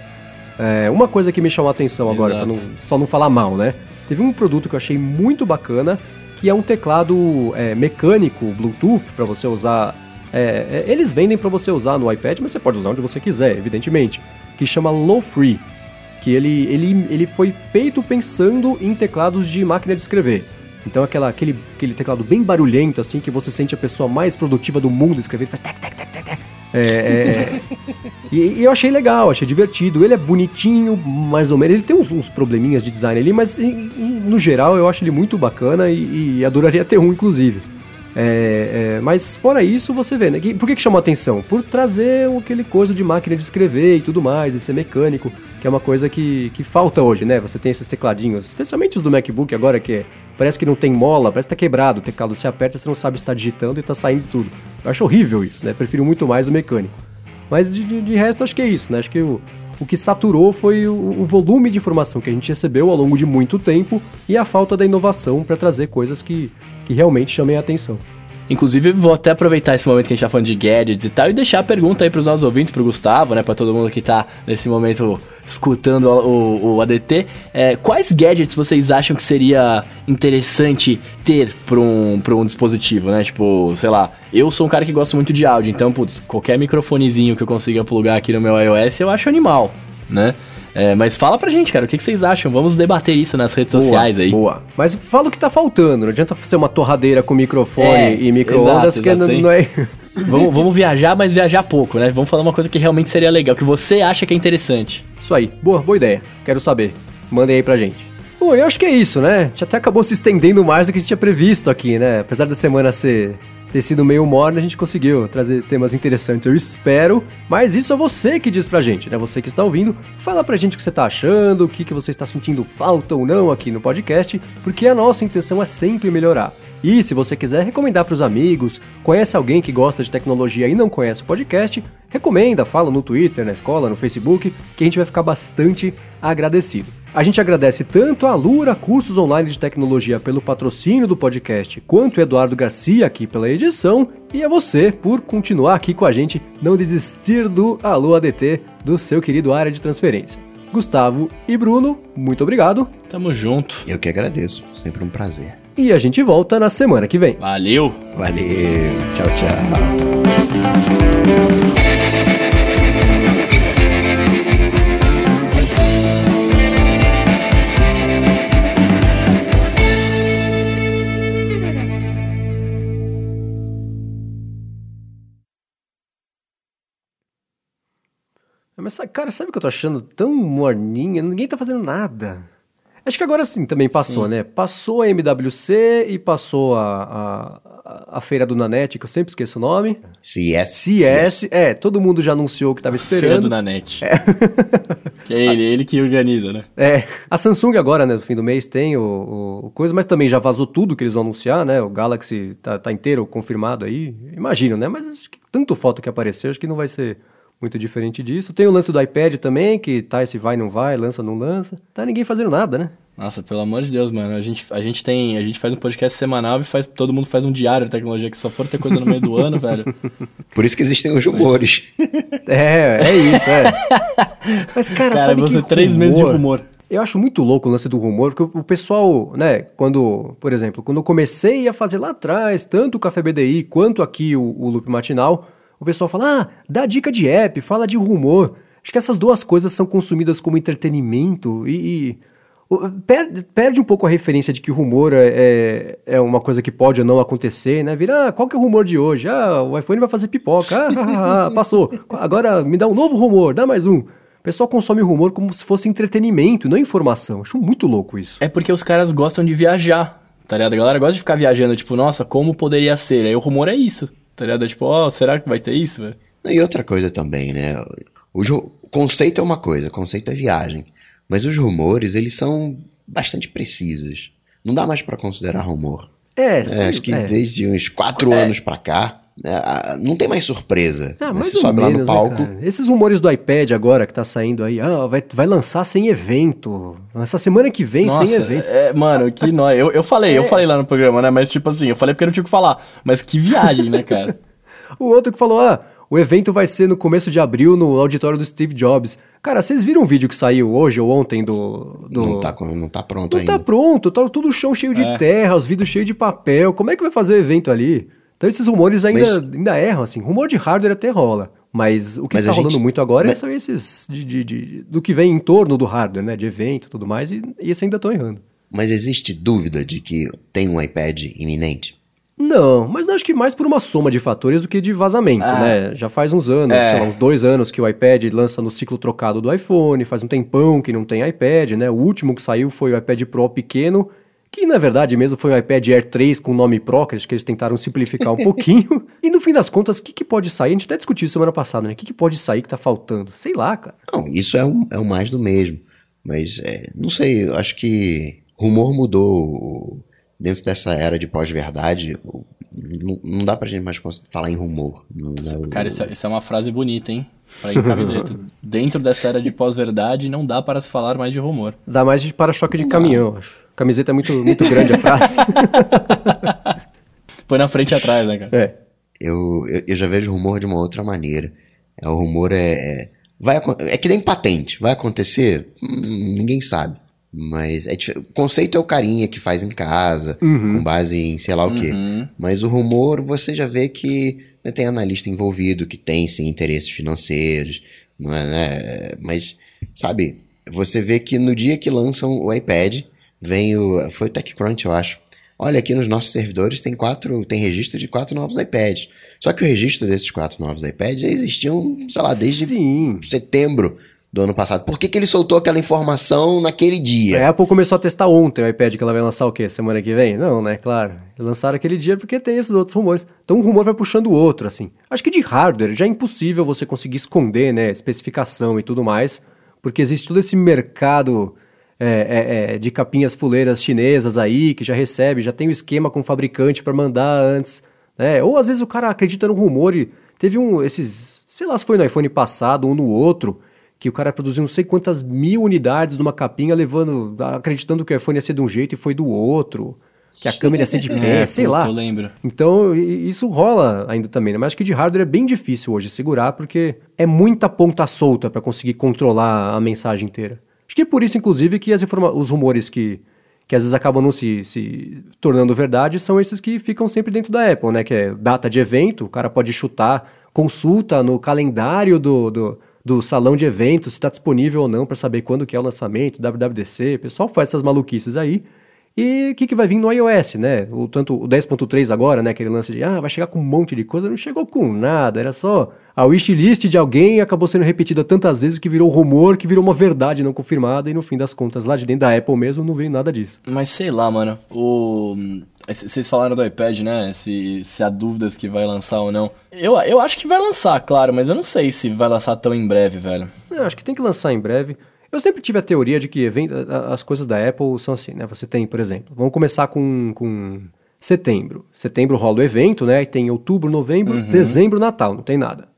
É, uma coisa que me chamou a atenção agora, não, só não falar mal, né? Teve um produto que eu achei muito bacana, que é um teclado é, mecânico, Bluetooth, para você usar. é, é, eles vendem para você usar no iPad, mas você pode usar onde você quiser, evidentemente. Que chama Low Free. Que ele, ele, ele foi feito pensando em teclados de máquina de escrever. Então aquela, aquele, aquele teclado bem barulhento, assim, que você sente a pessoa mais produtiva do mundo escrevendo, faz tec, tec, tec, tec, tec. É, é, e, e eu achei legal, achei divertido. Ele é bonitinho, mais ou menos. Ele tem uns, uns probleminhas de design ali, mas no geral eu acho ele muito bacana e, e adoraria ter um, inclusive. É, é, mas fora isso, você vê, né? Por que, que chamou atenção? Por trazer aquele coisa de máquina de escrever e tudo mais, e ser mecânico, que é uma coisa que, que falta hoje, né? Você tem esses tecladinhos, especialmente os do MacBook agora, que parece que não tem mola, parece que tá quebrado. O teclado você aperta, você não sabe se tá digitando e tá saindo tudo. Eu acho horrível isso, né? Prefiro muito mais o mecânico. Mas de, de, de resto, acho que é isso, né? Acho que o, o que saturou foi o, o volume de informação que a gente recebeu ao longo de muito tempo e a falta da inovação para trazer coisas que, que realmente chamem a atenção. Inclusive, vou até aproveitar esse momento que a gente tá falando de gadgets e tal e deixar a pergunta aí pros nossos ouvintes, pro Gustavo, né? Pra todo mundo que tá nesse momento escutando o, o- ADT. É, quais gadgets vocês acham que seria interessante ter pra um, pra um dispositivo, né? Tipo, sei lá, eu sou um cara que gosta muito de áudio, então, putz, qualquer microfonezinho que eu consiga plugar aqui no meu iOS eu acho animal, né? É, mas fala pra gente, cara, o que, que vocês acham? Vamos debater isso nas redes sociais aí. Boa. Mas fala o que tá faltando. Não adianta ser uma torradeira com microfone É, e micro-ondas, que não, não é. Vamos, vamos viajar, mas viajar pouco, né? Vamos falar uma coisa que realmente seria legal, que você acha que é interessante. Isso aí. Boa, boa ideia. Quero saber. Mandem aí pra gente. Bom, eu acho que é isso, né? A gente até acabou se estendendo mais do que a gente tinha previsto aqui, né? Apesar da semana ser ter sido meio morna, a gente conseguiu trazer temas interessantes, eu espero. Mas isso é você que diz pra gente, né? Você que está ouvindo, fala pra gente o que você tá achando, o que, que você está sentindo falta ou não aqui no podcast, porque a nossa intenção é sempre melhorar. E se você quiser recomendar pros amigos, conhece alguém que gosta de tecnologia e não conhece o podcast, recomenda, fala no Twitter, na escola, no Facebook, que a gente vai ficar bastante agradecido. A gente agradece tanto a Lura Cursos Online de Tecnologia pelo patrocínio do podcast, quanto o Eduardo Garcia aqui pela edição, e a você por continuar aqui com a gente, não desistir do Alô ADT, do seu querido área de transferência. Gustavo e Bruno, muito obrigado, Tamo junto. Eu que agradeço, sempre um prazer. e a gente volta na semana que vem. Valeu! Valeu, tchau, tchau. Mas, cara, sabe o que eu tô achando tão morninha? Ninguém tá fazendo nada. Acho que agora sim também passou, né? Passou a MWC e passou a, a, a feira do Nanete, que eu sempre esqueço o nome. CS. CS, é, todo mundo já anunciou que tava Feira esperando. do Nanete. que é ele, ele que organiza, né? É, a Samsung agora, né, no fim do mês tem o, o- o coisa, mas também já vazou tudo que eles vão anunciar, né? O Galaxy tá, tá inteiro confirmado aí, imagino, né? Mas acho que tanto foto que apareceu, acho que não vai ser muito diferente disso. Tem o lance do iPad também, que tá esse vai, não vai, lança, não lança. Tá ninguém fazendo nada, né? Nossa, pelo amor de Deus, mano. A gente, a gente tem. A gente faz um podcast semanal e faz, todo mundo faz um diário de tecnologia que só for ter coisa no meio do ano, velho. Por isso que existem os rumores. É, é isso, é. Mas, cara, Cara, sabe você que três meses de rumor. Eu acho muito louco o lance do rumor, porque o o pessoal, né, quando, por exemplo, quando eu comecei a fazer lá atrás, tanto o Café BDI quanto aqui o, o Loop Matinal, o pessoal fala, ah, dá dica de app, fala de rumor. Acho que essas duas coisas são consumidas como entretenimento e... e perde, perde um pouco a referência de que o rumor é, é, é uma coisa que pode ou não acontecer, né? Vira, ah, qual que é o rumor de hoje? Ah, o iPhone vai fazer pipoca. Ah, passou. Agora me dá um novo rumor, dá mais um. O pessoal consome rumor como se fosse entretenimento, não informação. Acho muito louco isso. É porque os caras gostam de viajar, tá ligado? A galera gosta de ficar viajando, tipo, nossa, como poderia ser? Aí o rumor é isso, tá ligado? É tipo, ó, será que vai ter isso, velho? E outra coisa também, né? O, jo- o conceito é uma coisa, o conceito é viagem. Mas os rumores, eles são bastante precisos. Não dá mais pra considerar rumor. É, É, sim, acho que é. desde uns quatro anos pra cá, não tem mais surpresa. Ah, Né, mais Você sobe lá no menos, né, palco. cara? Esses rumores do iPad agora que tá saindo aí, ah, vai, vai lançar sem evento. Essa semana que vem Nossa, sem evento. é, mano, que nóia. Eu, eu falei, eu falei lá no programa, né? Mas tipo assim, eu falei porque eu não tinha o que falar. Mas que viagem, né, cara? O outro que falou, ah, o evento vai ser no começo de abril no auditório do Steve Jobs. Cara, vocês viram o vídeo que saiu hoje ou ontem do... do... Não, tá, não tá pronto Não ainda. tá pronto, tá tudo o chão cheio de É. terra, os vidros cheios de papel. Como é que vai fazer o evento ali? Então esses rumores ainda, Mas- ainda erram, assim. Rumor de hardware até rola. Mas o que tá gente- rolando muito agora mas- são esses de, de- de- do que vem em torno do hardware, né? De evento e tudo mais, e, e esse ainda estão errando. Mas existe dúvida de que tem um iPad iminente? Não, mas acho que mais por uma soma de fatores do que de vazamento, Ah. né? Já faz uns anos, É. sei lá, uns dois anos que o iPad lança no ciclo trocado do iPhone, faz um tempão que não tem iPad, né? O último que saiu foi o iPad Pro pequeno, que na verdade mesmo foi o iPad Air 3 com nome Pro, que acho que eles tentaram simplificar um pouquinho. E no fim das contas, o que, que pode sair? A gente até discutiu semana passada, né? O que, que pode sair que tá faltando? Sei lá, cara. Não, isso é o, é o mais do mesmo. Mas, é, não sei, eu acho que rumor mudou dentro dessa era de pós-verdade. o- Não, não dá pra gente mais falar em rumor. Não dá- Cara, isso, é- isso é uma frase bonita, hein? Pra ir camiseta. Dentro dessa era de pós-verdade, não dá para se falar mais de rumor. Dá mais de para-choque de caminhão, acho. Camiseta é muito, muito grande a frase. Põe na frente e atrás, né, cara? É. Eu, eu, eu já vejo rumor de uma outra maneira. É, o rumor é, é, vai, é que nem patente. Vai acontecer? Hum, ninguém sabe. Mas é o conceito é o carinha que faz em casa, com base em sei lá o quê. Mas o rumor, você já vê que né, tem analista envolvido, que tem sim interesses financeiros, não é, né? Mas, sabe, você vê que no dia que lançam o iPad, vem o. Foi o TechCrunch, eu acho. Olha, aqui nos nossos servidores tem quatro, tem registro de quatro novos iPads. Só que o registro desses quatro novos iPads já existiam, sei lá, desde Sim. setembro do ano passado. Por que, que ele soltou aquela informação naquele dia? A Apple começou a testar ontem o iPad que ela vai lançar o quê? Semana que vem? Não, né? Claro. Lançaram aquele dia porque tem esses outros rumores. Então um rumor vai puxando o outro, assim. Acho que de hardware já é impossível você conseguir esconder, né? Especificação e tudo mais, porque existe todo esse mercado é, é, é, de capinhas fuleiras chinesas aí, que já recebe, já tem o esquema com o fabricante para mandar antes. Né? Ou às vezes o cara acredita no rumor e teve um, esses, sei lá se foi no iPhone passado ou no outro, que o cara produziu não sei quantas mil unidades numa capinha, levando, acreditando que o iPhone ia ser de um jeito e foi do outro, que a câmera ia ser de pé, sei puta, lá. eu lembro. Então, isso rola ainda também, né? Mas acho que de hardware é bem difícil hoje segurar, porque é muita ponta solta para conseguir controlar a mensagem inteira. Acho que é por isso, inclusive, que os rumores que, que às vezes acabam não se, se tornando verdade são esses que ficam sempre dentro da Apple, né? Que é data de evento, o cara pode chutar, consulta no calendário do, do, do salão de eventos se está disponível ou não para saber quando que é o lançamento, WWDC, o pessoal faz essas maluquices aí. E o que, que vai vir no iOS, né? O, tanto o 10.3 agora, né? Aquele lance de, ah, vai chegar com um monte de coisa. Não chegou com nada, era só a wishlist de alguém e acabou sendo repetida tantas vezes que virou rumor, que virou uma verdade não confirmada e no fim das contas, lá de dentro da Apple mesmo, não veio nada disso. Mas sei lá, mano. O. c- Vocês falaram do iPad, né? Se, se há dúvidas que vai lançar ou não. Eu, eu acho que vai lançar, claro, mas eu não sei se vai lançar tão em breve, velho. Eu acho que tem que lançar em breve. Eu sempre tive a teoria de que evento, as coisas da Apple são assim, né? Você tem, por exemplo, vamos começar com, com setembro. Setembro rola o evento, né? E tem outubro, novembro, dezembro, Natal, não tem nada.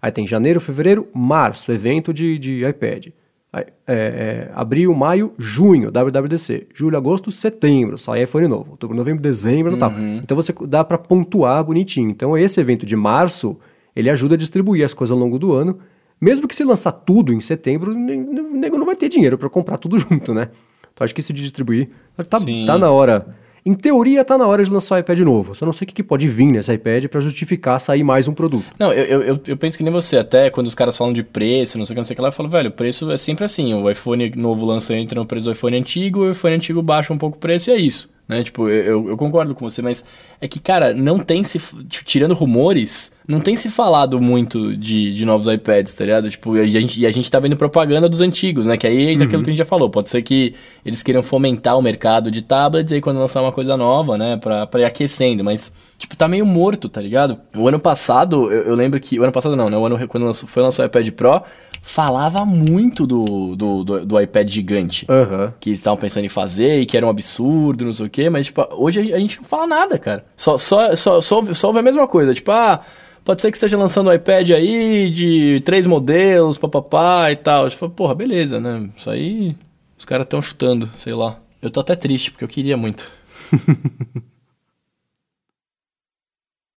Aí tem janeiro, fevereiro, março, evento de, de iPad. Aí, é, é, abril, maio, junho, WWDC. Julho, agosto, setembro, sai iPhone novo. Outubro, novembro, dezembro, Natal. Então você dá para pontuar bonitinho. Então esse evento de março, ele ajuda a distribuir as coisas ao longo do ano. Mesmo que se lançar tudo em setembro, o nego não vai ter dinheiro para comprar tudo junto, né? Então acho que isso de distribuir tá, tá na hora. Em teoria, tá na hora de lançar o iPad novo. Só não sei o que, que pode vir nesse iPad para justificar sair mais um produto. Não, eu, eu, eu, eu penso que nem você, até quando os caras falam de preço, não sei o que, não sei o que lá, eu falo, velho, o preço é sempre assim, o iPhone novo lança entra no preço do iPhone antigo, o iPhone antigo baixa um pouco o preço e é isso, né? Tipo, eu, eu, concordo com você, mas é que, cara, não tem se, tipo, tirando rumores, não tem se falado muito de, de novos iPads, tá ligado? Tipo, e a gente, e a gente tá vendo propaganda dos antigos, né? Que aí entra aquilo que a gente já falou, pode ser que eles queiram fomentar o mercado de tablets, aí quando lançar uma coisa nova, né, pra, pra ir aquecendo, mas... Tipo, tá meio morto, tá ligado? O ano passado, eu, eu lembro que. O ano passado não, né? O ano quando lançou, foi lançar o iPad Pro, falava muito do, do, do, do iPad gigante. Aham. Que estavam pensando em fazer e que era um absurdo, não sei o quê, mas, tipo, hoje a, a gente não fala nada, cara. Só, só, só, só, ouve, só ouve a mesma coisa. Tipo, ah, pode ser que esteja lançando um iPad aí de três modelos, papapá e tal. Tipo, porra, beleza, né? Isso aí os caras estão chutando, sei lá. Eu tô até triste, porque eu queria muito.